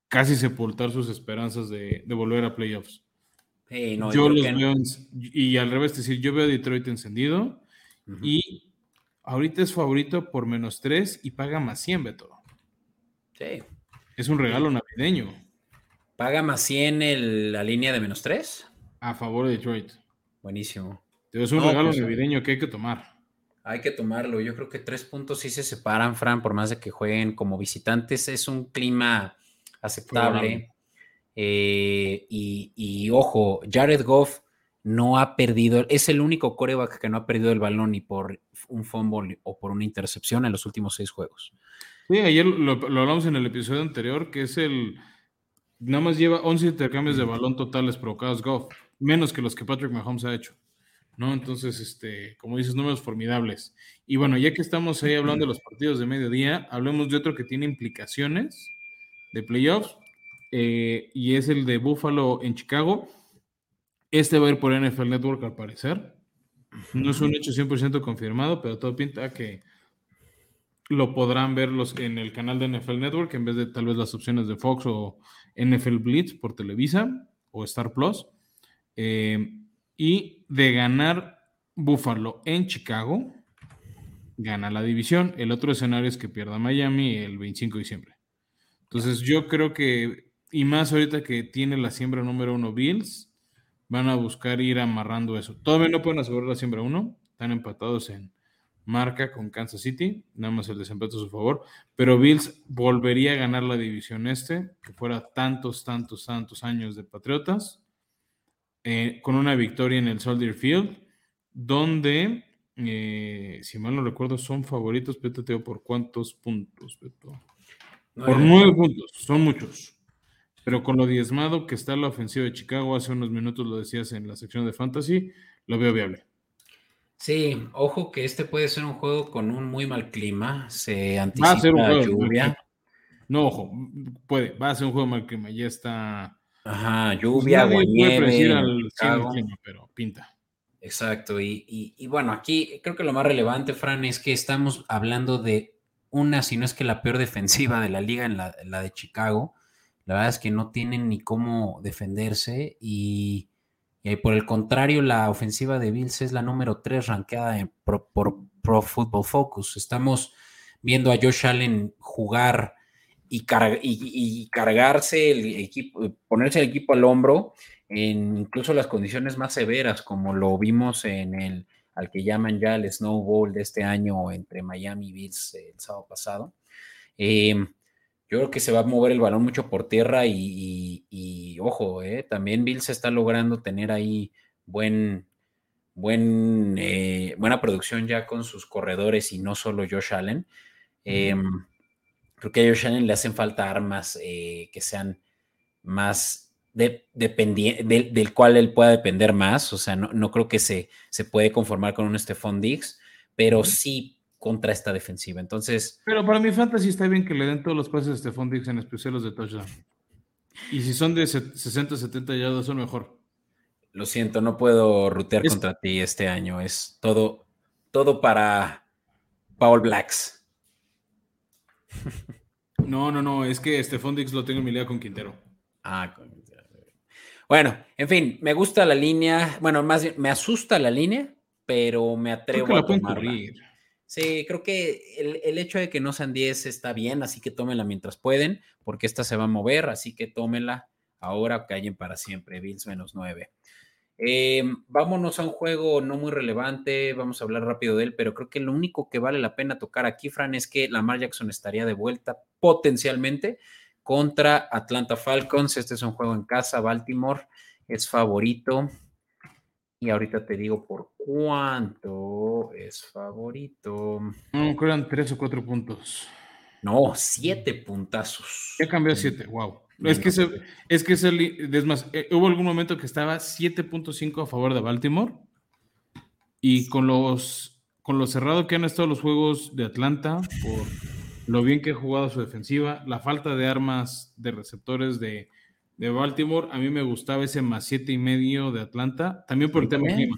casi sepultar sus esperanzas de, volver a playoffs. yo, los veo, y al revés, es decir, yo veo a Detroit encendido y ahorita es favorito por menos tres y paga más 100, Beto. Sí. Es un regalo navideño. ¿Paga más 100 el, la línea de menos tres? A favor de Detroit. Buenísimo. Es un regalo pues, navideño que hay que tomar. Hay que tomarlo. Yo creo que tres puntos sí se separan, Fran, por más de que jueguen como visitantes. Es un clima aceptable. Eh, y, ojo, Jared Goff no ha perdido, es el único coreback que no ha perdido el balón ni por un fumble o por una intercepción en los últimos seis juegos. Sí, ayer lo, lo hablamos en el episodio anterior, que es el, nada más lleva 11 intercambios de balón totales provocados Goff menos que los que Patrick Mahomes ha hecho. ¿no? Entonces, este, como dices, números formidables. Y bueno, ya que estamos ahí hablando de los partidos de mediodía, hablemos de otro que tiene implicaciones de playoffs, eh, y es el de Buffalo en Chicago. Este va a ir por NFL Network al parecer. No es un hecho 100% confirmado, pero todo pinta que lo podrán ver en el canal de NFL Network en vez de tal vez las opciones de Fox o NFL Blitz por Televisa o Star Plus. Eh, y de ganar Buffalo en Chicago, gana la división. El otro escenario es que pierda Miami el 25 de diciembre. Entonces yo creo que, y más ahorita que tiene la siembra número uno Bills, van a buscar ir amarrando eso. Todavía no pueden asegurar la siembra uno, están empatados en marca con Kansas City, nada más el desempeño a su favor, pero Bills volvería a ganar la división este, que fuera tantos, tantos, tantos años de Patriotas, eh, con una victoria en el Soldier Field, donde, eh, si mal no recuerdo, son favoritos, Beto, por cuántos puntos, Beto. Por nueve puntos, son muchos. Pero con lo diezmado que está la ofensiva de Chicago, hace unos minutos lo decías en la sección de Fantasy, lo veo viable. Sí, ojo que este puede ser un juego con un muy mal clima. Se anticipa va a ser un juego lluvia. No, ojo, puede, va a ser un juego de mal clima. Ya está. Ajá, lluvia, pues nieve. Al clima, pero pinta. Exacto, y, y, bueno, aquí creo que lo más relevante, Fran, es que estamos hablando de una, si no es que la peor defensiva de la liga en la, la de Chicago. La verdad es que no tienen ni cómo defenderse y y por el contrario, la ofensiva de Bills es la número 3 rankeada por, Pro Football Focus. Estamos viendo a Josh Allen jugar y, cargarse el equipo, ponerse el equipo al hombro en incluso las condiciones más severas, como lo vimos en el al que llaman ya el Snowball de este año entre Miami y Bills el sábado pasado. Eh, yo creo que se va a mover el balón mucho por tierra y, ojo, eh, también Bill se está logrando tener ahí buen, buen, eh, buena producción ya con sus corredores y no solo Josh Allen. Creo que a Josh Allen le hacen falta armas eh, que sean más de, del cual él pueda depender más. O sea, no, creo que se, se puede conformar con un Stephon Diggs, pero sí contra esta defensiva. Entonces. Pero para mi fantasy está bien que le den todos los pases a Stephon Diggs, en especial los de touchdown. Y si son de 60, 70 yardas, son mejor. Lo siento, no puedo rutear contra ti este año. Es todo, todo para Paul Blacks. No, no, no. Es que Stephon Diggs lo tengo en mi liga con Quintero. Ah, con Bueno, en fin, me gusta la línea. Bueno, más bien, me asusta la línea, pero me atrevo a tomarla. Sí, creo que el, hecho de que no sean 10 está bien, así que tómenla mientras pueden, porque esta se va a mover, así que tómenla ahora o callen para siempre. Bills menos 9. Em, vámonos a un juego no muy relevante, vamos a hablar rápido de él, pero creo que lo único que vale la pena tocar aquí, Fran, es que Lamar Jackson estaría de vuelta potencialmente contra Atlanta Falcons. Este es un juego en casa, Baltimore es favorito. Y ahorita te digo por cuánto es favorito. No, eran tres o cuatro puntos. No, siete puntazos. Ya cambió a siete, wow. Es que, es que es, más, eh, hubo algún momento que estaba 7.5 a favor de Baltimore y con los con lo cerrado que han estado los juegos de Atlanta, por lo bien que ha jugado su defensiva, la falta de armas de receptores de, de Baltimore, a mí me gustaba ese más siete y medio de Atlanta, también por el tema clima.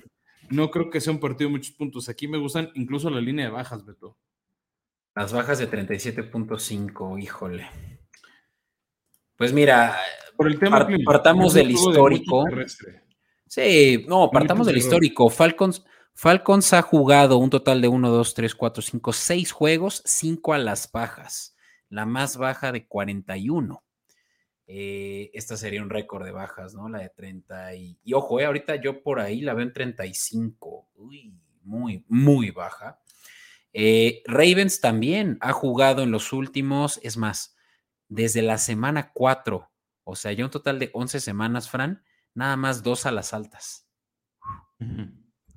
No creo que sea un partido de muchos puntos. Aquí me gustan incluso la línea de bajas, Beto. Las bajas de 37.5, híjole. Pues mira, por el tema partamos del histórico. sí, no, partamos del histórico. Falcons, Falcons ha jugado un total de 1, 2, 3, 4, 5, 6 juegos, 5 a las bajas. La más baja de 41. Eh, esta sería un récord de bajas, ¿no? La de 30 y, ojo, eh, ahorita yo por ahí la veo en 35, uy, muy, muy baja. Eh, Ravens también ha jugado en los últimos, es más, desde la semana 4, o sea, ya un total de 11 semanas, Fran, nada más dos a las altas.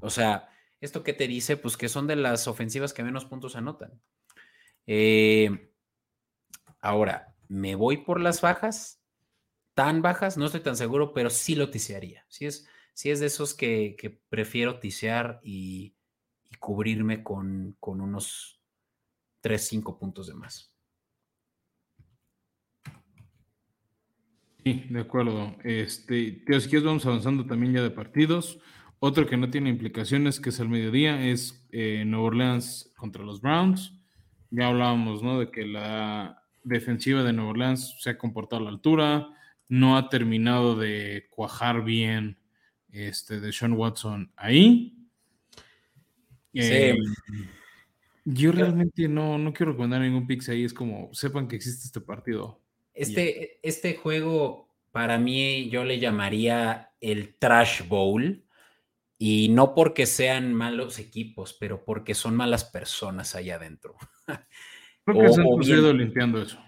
O sea, ¿esto qué te dice? Pues que son de las ofensivas que menos puntos anotan. ahora, ¿me voy por las bajas? tan bajas, no estoy tan seguro, pero sí lo tisearía. Sí es, es de esos que, prefiero tisear y, cubrirme con, unos 3, 5 puntos de más. Sí, de acuerdo. Este, tío, si quieres vamos avanzando también ya de partidos. Otro que no tiene implicaciones, que es el mediodía, es eh, Nueva Orleans contra los Browns. Ya hablábamos, ¿no? De que la defensiva de Nueva Orleans se ha comportado a la altura, no ha terminado de cuajar bien este, de Sean Watson ahí. Eh, yo realmente no, no quiero recomendar ningún pix ahí, es como sepan que existe este partido. Este, este juego, para mí, yo le llamaría el Trash Bowl. Y no porque sean malos equipos, pero porque son malas personas allá adentro. <laughs> Creo que se han ido limpiando eso.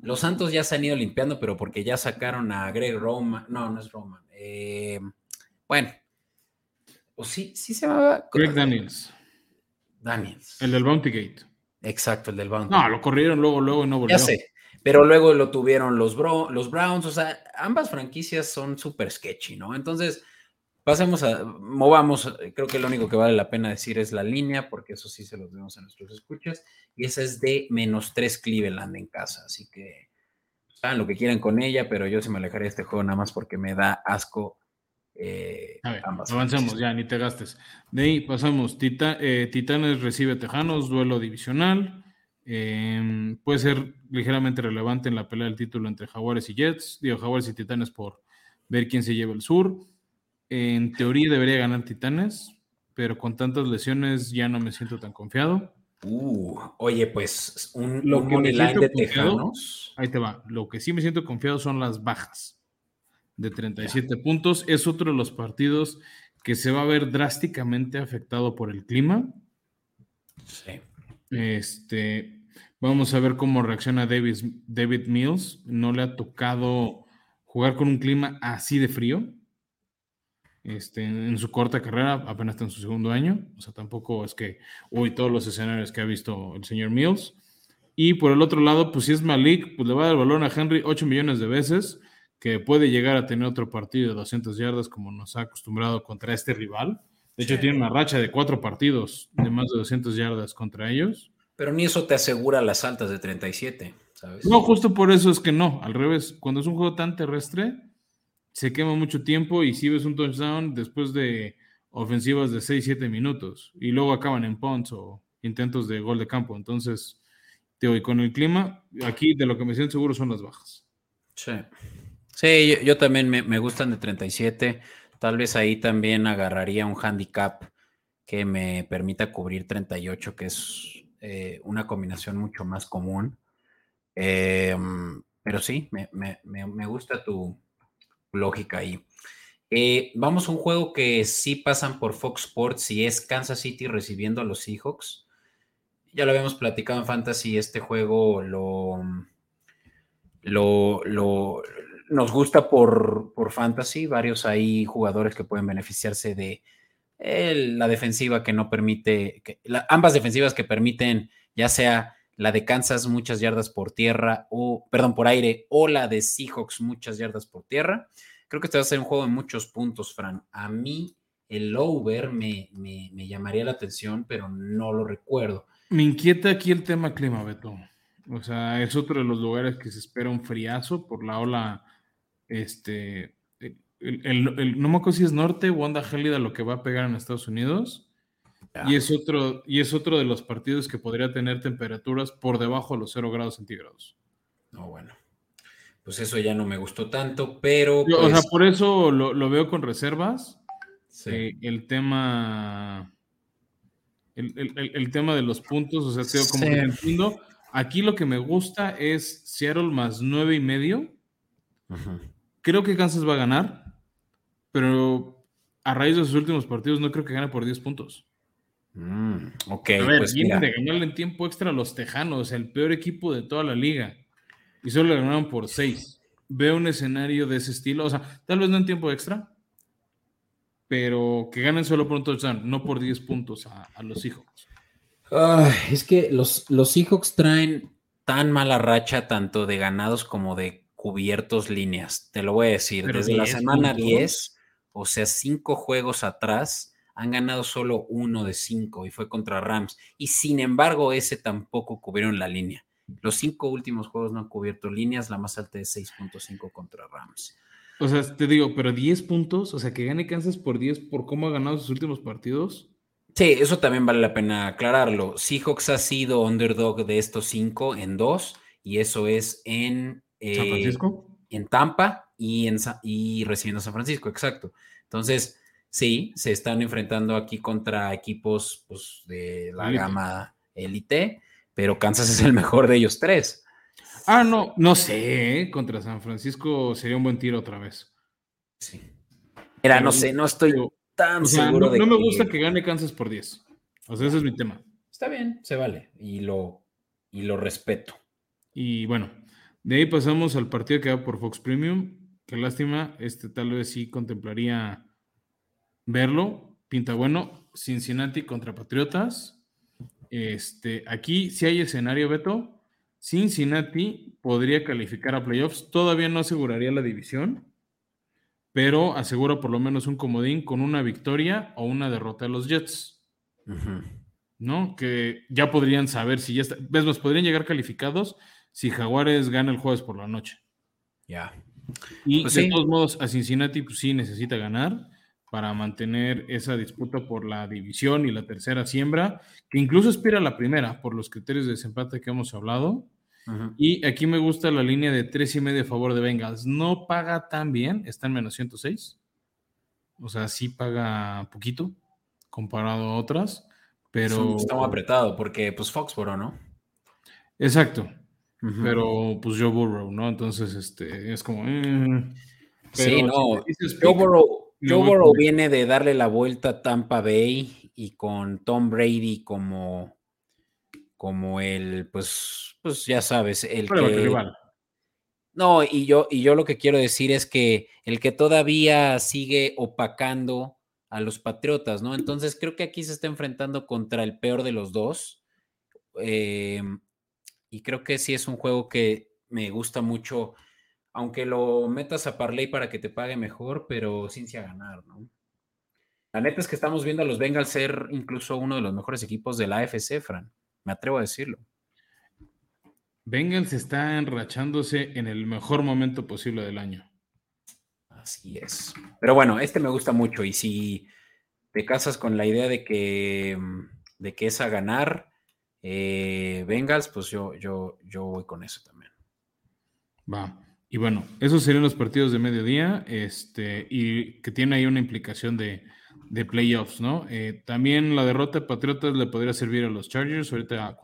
Los Santos ya se han ido limpiando, pero porque ya sacaron a Greg Roman. No, no es Roman. Eh, bueno, o sí, sí se llamaba. Greg Daniels. Daniels. El del Bounty Gate. Exacto, el del Bounty. No, lo corrieron luego, luego y no volvió. Ya sé, pero luego lo tuvieron los, los Browns. O sea, ambas franquicias son súper sketchy, ¿no? Entonces, pasemos a, movamos, creo que lo único que vale la pena decir es la línea, porque eso sí se los vemos a nuestros escuchas, y esa es de menos 3 Cleveland en casa, así que hagan lo que quieran con ella, pero yo se me alejaría de este juego nada más porque me da asco eh, avancemos ya, ni te gastes. De ahí pasamos, eh, Titanes recibe Tejanos, duelo divisional, em, puede ser ligeramente relevante en la pelea del título entre Jaguares y Jets, digo Jaguares y Titanes por ver quién se lleva el sur. En teoría debería ganar Titanes, pero con tantas lesiones ya no me siento tan confiado. Uh, oye, pues un, lo que me de Tejanos. Ahí te va. Lo que sí me siento confiado son las bajas de 37 puntos. Es otro de los partidos que se va a ver drásticamente afectado por el clima. Sí. Este, vamos a ver cómo reacciona David, David Mills. No le ha tocado jugar con un clima así de frío. Este, en su corta carrera, apenas está en su segundo año, o sea, tampoco es que, uy, todos los escenarios que ha visto el señor Mills. Y por el otro lado, pues si es Malik, pues le va a dar el balón a Henry 8 millones de veces, que puede llegar a tener otro partido de 200 yardas como nos ha acostumbrado contra este rival. De hecho, tiene una racha de cuatro partidos de más de 200 yardas contra ellos. Pero ni eso te asegura las altas de 37, ¿sabes? No, justo por eso es que no, al revés. Cuando es un juego tan terrestre, se quema mucho tiempo y si ves un touchdown después de ofensivas de 6, 7 minutos y luego acaban en punts o intentos de gol de campo. Entonces, te y con el clima, aquí de lo que me siento seguro son las bajas. Sí. Sí, yo, también me, gustan de 37. Tal vez ahí también agarraría un handicap que me permita cubrir 38, que es eh, una combinación mucho más común. Em, pero sí, me gusta tu, lógica ahí. Eh, vamos a un juego que sí pasan por Fox Sports y es Kansas City recibiendo a los Seahawks. Ya lo habíamos platicado en Fantasy, este juego lo, lo, nos gusta por, por Fantasy, varios hay jugadores que pueden beneficiarse de la defensiva que no permite, que, ambas defensivas que permiten ya sea la de Kansas muchas yardas por tierra o, perdón, por aire, o la de Seahawks muchas yardas por tierra. Creo que este va a ser un juego de muchos puntos, Fran. A mí el over me, me, llamaría la atención, pero no lo recuerdo. Me inquieta aquí el tema clima, Beto. O sea, es otro de los lugares que se espera un friazo por la ola, este, el, no me acuerdo si es norte o onda gélida lo que va a pegar en Estados Unidos. Y es, otro, y es otro de los partidos que podría tener temperaturas por debajo de los 0 grados centígrados. No, bueno. Pues eso ya no me gustó tanto, pero. o sea, pues por eso lo, veo con reservas. Eh, el tema. El, tema de los puntos, o sea, como que entiendo. Aquí lo que me gusta es Seattle más nueve y medio. Creo que Kansas va a ganar, pero a raíz de sus últimos partidos no creo que gane por 10 puntos. Mm, ok, a ver, pues vienen de ganarle en tiempo extra a los Tejanos, el peor equipo de toda la liga. Y solo le ganaron por seis. Veo un escenario de ese estilo. O sea, tal vez no en tiempo extra, pero que ganen solo por un touchdown, no por 10 puntos a, los Seahawks. es que los, los Seahawks traen tan mala racha, tanto de ganados como de cubiertos líneas. Te lo voy a decir. Desde la semana 10, o sea, cinco juegos atrás han ganado solo uno de cinco y fue contra Rams. Y sin embargo, ese tampoco cubrieron la línea. Los cinco últimos juegos no han cubierto líneas, la más alta es 6.5 contra Rams. O sea, te digo, pero 10 puntos, o sea, que gane Kansas por 10 por cómo ha ganado sus últimos partidos. Sí, eso también vale la pena aclararlo. Seahawks ha sido underdog de estos cinco en dos, y eso es en San eh, Francisco. en Tampa y, en, y recibiendo a San Francisco, exacto. Entonces, sí, se están enfrentando aquí contra equipos pues, de la gama élite, pero Kansas es el mejor de ellos tres. Ah, no, no sé, ¿eh? contra San Francisco sería un buen tiro otra vez. Sí. Mira, no sé, no estoy tan O sea, seguro no, de no me gusta que gane Kansas por 10. O sea, ese es mi tema. Está bien, se vale. Y lo, y lo respeto. Y bueno, de ahí pasamos al partido que va por Fox Premium. Qué lástima, este tal vez sí contemplaría verlo. Pinta bueno. Cincinnati contra Patriotas. Este, aquí sí hay escenario, Beto. Cincinnati podría calificar a playoffs. Todavía no aseguraría la división, pero asegura por lo menos un comodín con una victoria o una derrota de los Jets. ¿no? Que ya podrían saber si ya está. Ves, más podrían llegar calificados si Jaguares gana el jueves por la noche. Ya. Y Pues de sí. todos modos, a Cincinnati, pues sí necesita ganar para mantener esa disputa por la división y la tercera siembra, que incluso aspira a la primera por los criterios de desempate que hemos hablado. Y aquí me gusta la línea de tres y medio a favor de Bengals. No paga tan bien, está en menos 106. O sea, sí paga poquito comparado a otras, pero... Está muy apretado porque, pues, Foxboro, ¿no? Exacto. Pero pues Joe Burrow, ¿no? Entonces, este, es como... eh, Sí, no. si Joe Burrow, Joe Burrow viene de darle la vuelta a Tampa Bay y con Tom Brady como, como el, pues, pues ya sabes, el que rival. No, y yo, y yo lo que quiero decir es que el que todavía sigue opacando a los Patriotas, ¿no? Entonces creo que aquí se está enfrentando contra el peor de los dos. eh, y creo que sí es un juego que me gusta mucho, aunque lo metas a parlay para que te pague mejor, pero sin a ganar, ¿no? La neta es que estamos viendo a los Bengals ser incluso uno de los mejores equipos de la AFC, Fran. Me atrevo a decirlo. Bengals está enrachándose en el mejor momento posible del año. Así es. Pero bueno, este me gusta mucho y si te casas con la idea de que, de que es a ganar eh, pues yo, yo, yo voy con eso también. Va. Y bueno, esos serían los partidos de mediodía, este, y que tiene ahí una implicación de, de playoffs, ¿no? Eh, también la derrota de Patriotas le podría servir a los Chargers, ahorita,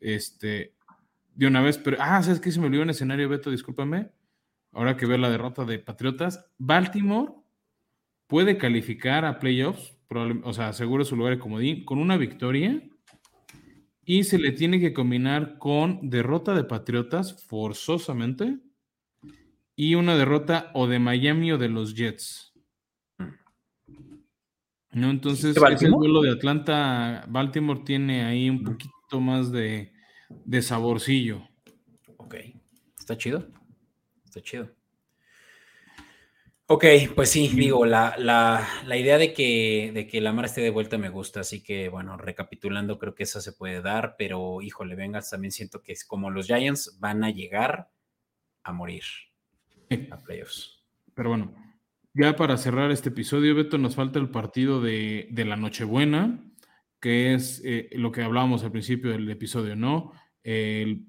este, de una vez, pero, ah, ¿sabes qué? Se me olvidó un escenario, Beto, discúlpame. Ahora que veo la derrota de Patriotas, Baltimore puede calificar a playoffs, o sea, asegura su lugar de comodín, con una victoria y se le tiene que combinar con derrota de Patriotas forzosamente y una derrota o de Miami o de los Jets. ¿No? Entonces, ¿De Baltimore? ese duelo de Atlanta, Baltimore tiene ahí un poquito más de, de saborcillo. Ok. Está chido. Está chido. Ok, pues sí, digo, la, la, la idea de que, de que Lamar esté de vuelta me gusta, así que bueno, recapitulando, creo que esa se puede dar, pero híjole, Bengals también siento que es como los Giants van a llegar a morir a playoffs. Pero bueno, ya para cerrar este episodio, Beto, nos falta el partido de, de la Nochebuena, que es eh, lo que hablábamos al principio del episodio, ¿no? El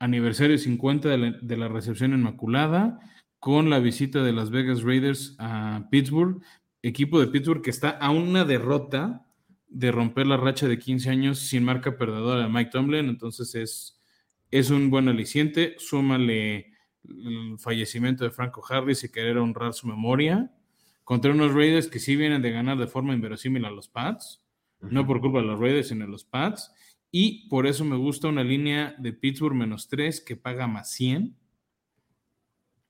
aniversario 50 de la, de la recepción inmaculada, con la visita de las Vegas Raiders a Pittsburgh, equipo de Pittsburgh que está a una derrota de romper la racha de 15 años sin marca perdedora de Mike Tomlin, entonces es, es un buen aliciente, súmale el fallecimiento de Franco Harris y querer honrar su memoria contra unos Raiders que sí vienen de ganar de forma inverosímil a los Pats, no por culpa de los Raiders, sino de los Pats, y por eso me gusta una línea de Pittsburgh menos 3 que paga más 100,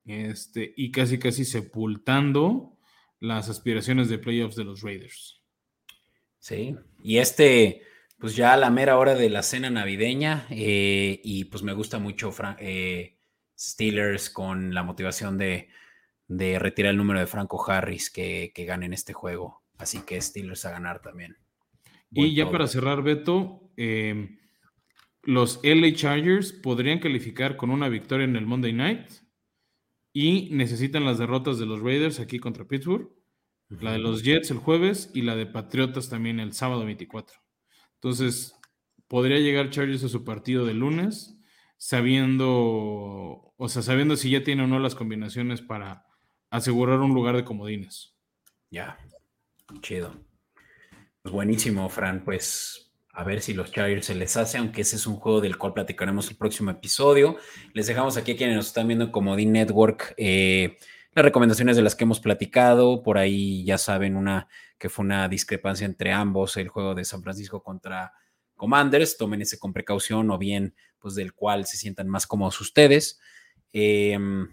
este, y casi casi sepultando las aspiraciones de playoffs de los Raiders. Sí, y este, pues ya a la mera hora de la cena navideña, eh, y pues me gusta mucho Fra- eh, Steelers con la motivación de, de retirar el número de Franco Harris que, que gane en este juego. Así que Steelers a ganar también. Y ya todo. para cerrar, Beto, eh, los LA Chargers podrían calificar con una victoria en el Monday Night y necesitan las derrotas de los Raiders aquí contra Pittsburgh, la de los Jets el jueves y la de Patriotas también el sábado 24. Entonces, podría llegar Chargers a su partido de lunes sabiendo, o sea, sabiendo si ya tiene o no las combinaciones para asegurar un lugar de comodines. Ya, chido. Pues buenísimo, Fran. Pues a ver si los Chargers se les hace, aunque ese es un juego del cual platicaremos el próximo episodio. Les dejamos aquí a quienes nos están viendo como D Network eh, las recomendaciones de las que hemos platicado. Por ahí ya saben una que fue una discrepancia entre ambos, el juego de San Francisco contra Commanders. Tomen ese con precaución o bien pues del cual se sientan más cómodos ustedes. Em,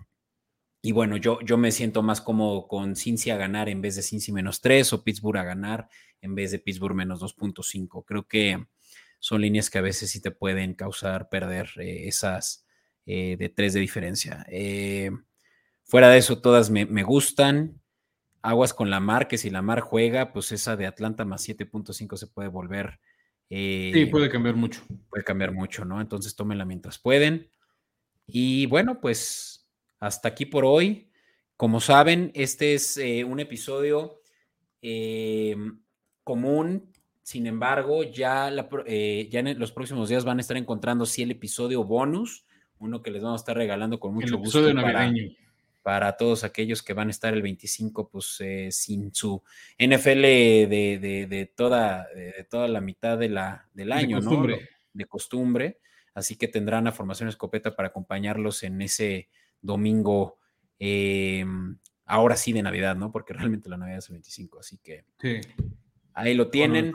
y bueno, yo, yo me siento más cómodo con Cincy a ganar en vez de Cincy menos 3 o Pittsburgh a ganar en vez de Pittsburgh menos 2.5. Creo que son líneas que a veces sí te pueden causar perder eh, esas eh, de 3 de diferencia. Eh, fuera de eso, todas me, gustan. Aguas con la Mar, que si la Mar juega, pues esa de Atlanta más 7.5 se puede volver. sí, puede cambiar mucho. Puede cambiar mucho, ¿no? Entonces tómenla mientras pueden. Y bueno, pues hasta aquí por hoy. Como saben, este es un episodio común. Sin embargo, ya, eh, ya en los próximos días van a estar encontrando sí el episodio bonus, uno que les vamos a estar regalando con mucho gusto para, para, todos aquellos que van a estar el 25, pues eh, sin su NFL de, toda, de toda la mitad de la, del año, ¿no? De costumbre. Así que tendrán a Formación Escopeta para acompañarlos en ese domingo, em, ahora sí de Navidad, ¿no? Porque <laughs> realmente la Navidad es el 25, así que sí. Ahí lo tienen.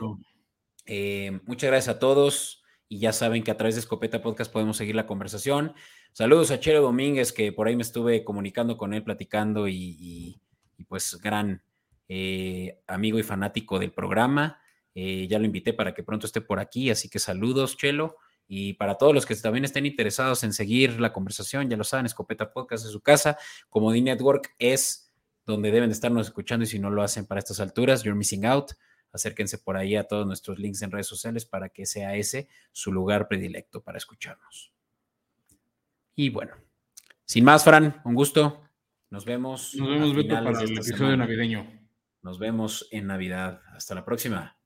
Eh, muchas gracias a todos. Y ya saben que a través de Escopeta Podcast podemos seguir la conversación. Saludos a Chero Domínguez, que por ahí me estuve comunicando con él, platicando y, pues gran eh, amigo y fanático del programa. Eh, ya lo invité para que pronto esté por aquí, así que saludos, Chelo. Y para todos los que también estén interesados en seguir la conversación, ya lo saben, Escopeta Podcast de su casa, como D Network es donde deben de estarnos escuchando y si no lo hacen para estas alturas, you're missing out acérquense por ahí a todos nuestros links en redes sociales para que sea ese su lugar predilecto para escucharnos. Y bueno, sin más, Fran, un gusto. Nos vemos. Nos vemos, Beto, para el episodio navideño. Nos vemos en Navidad. Hasta la próxima.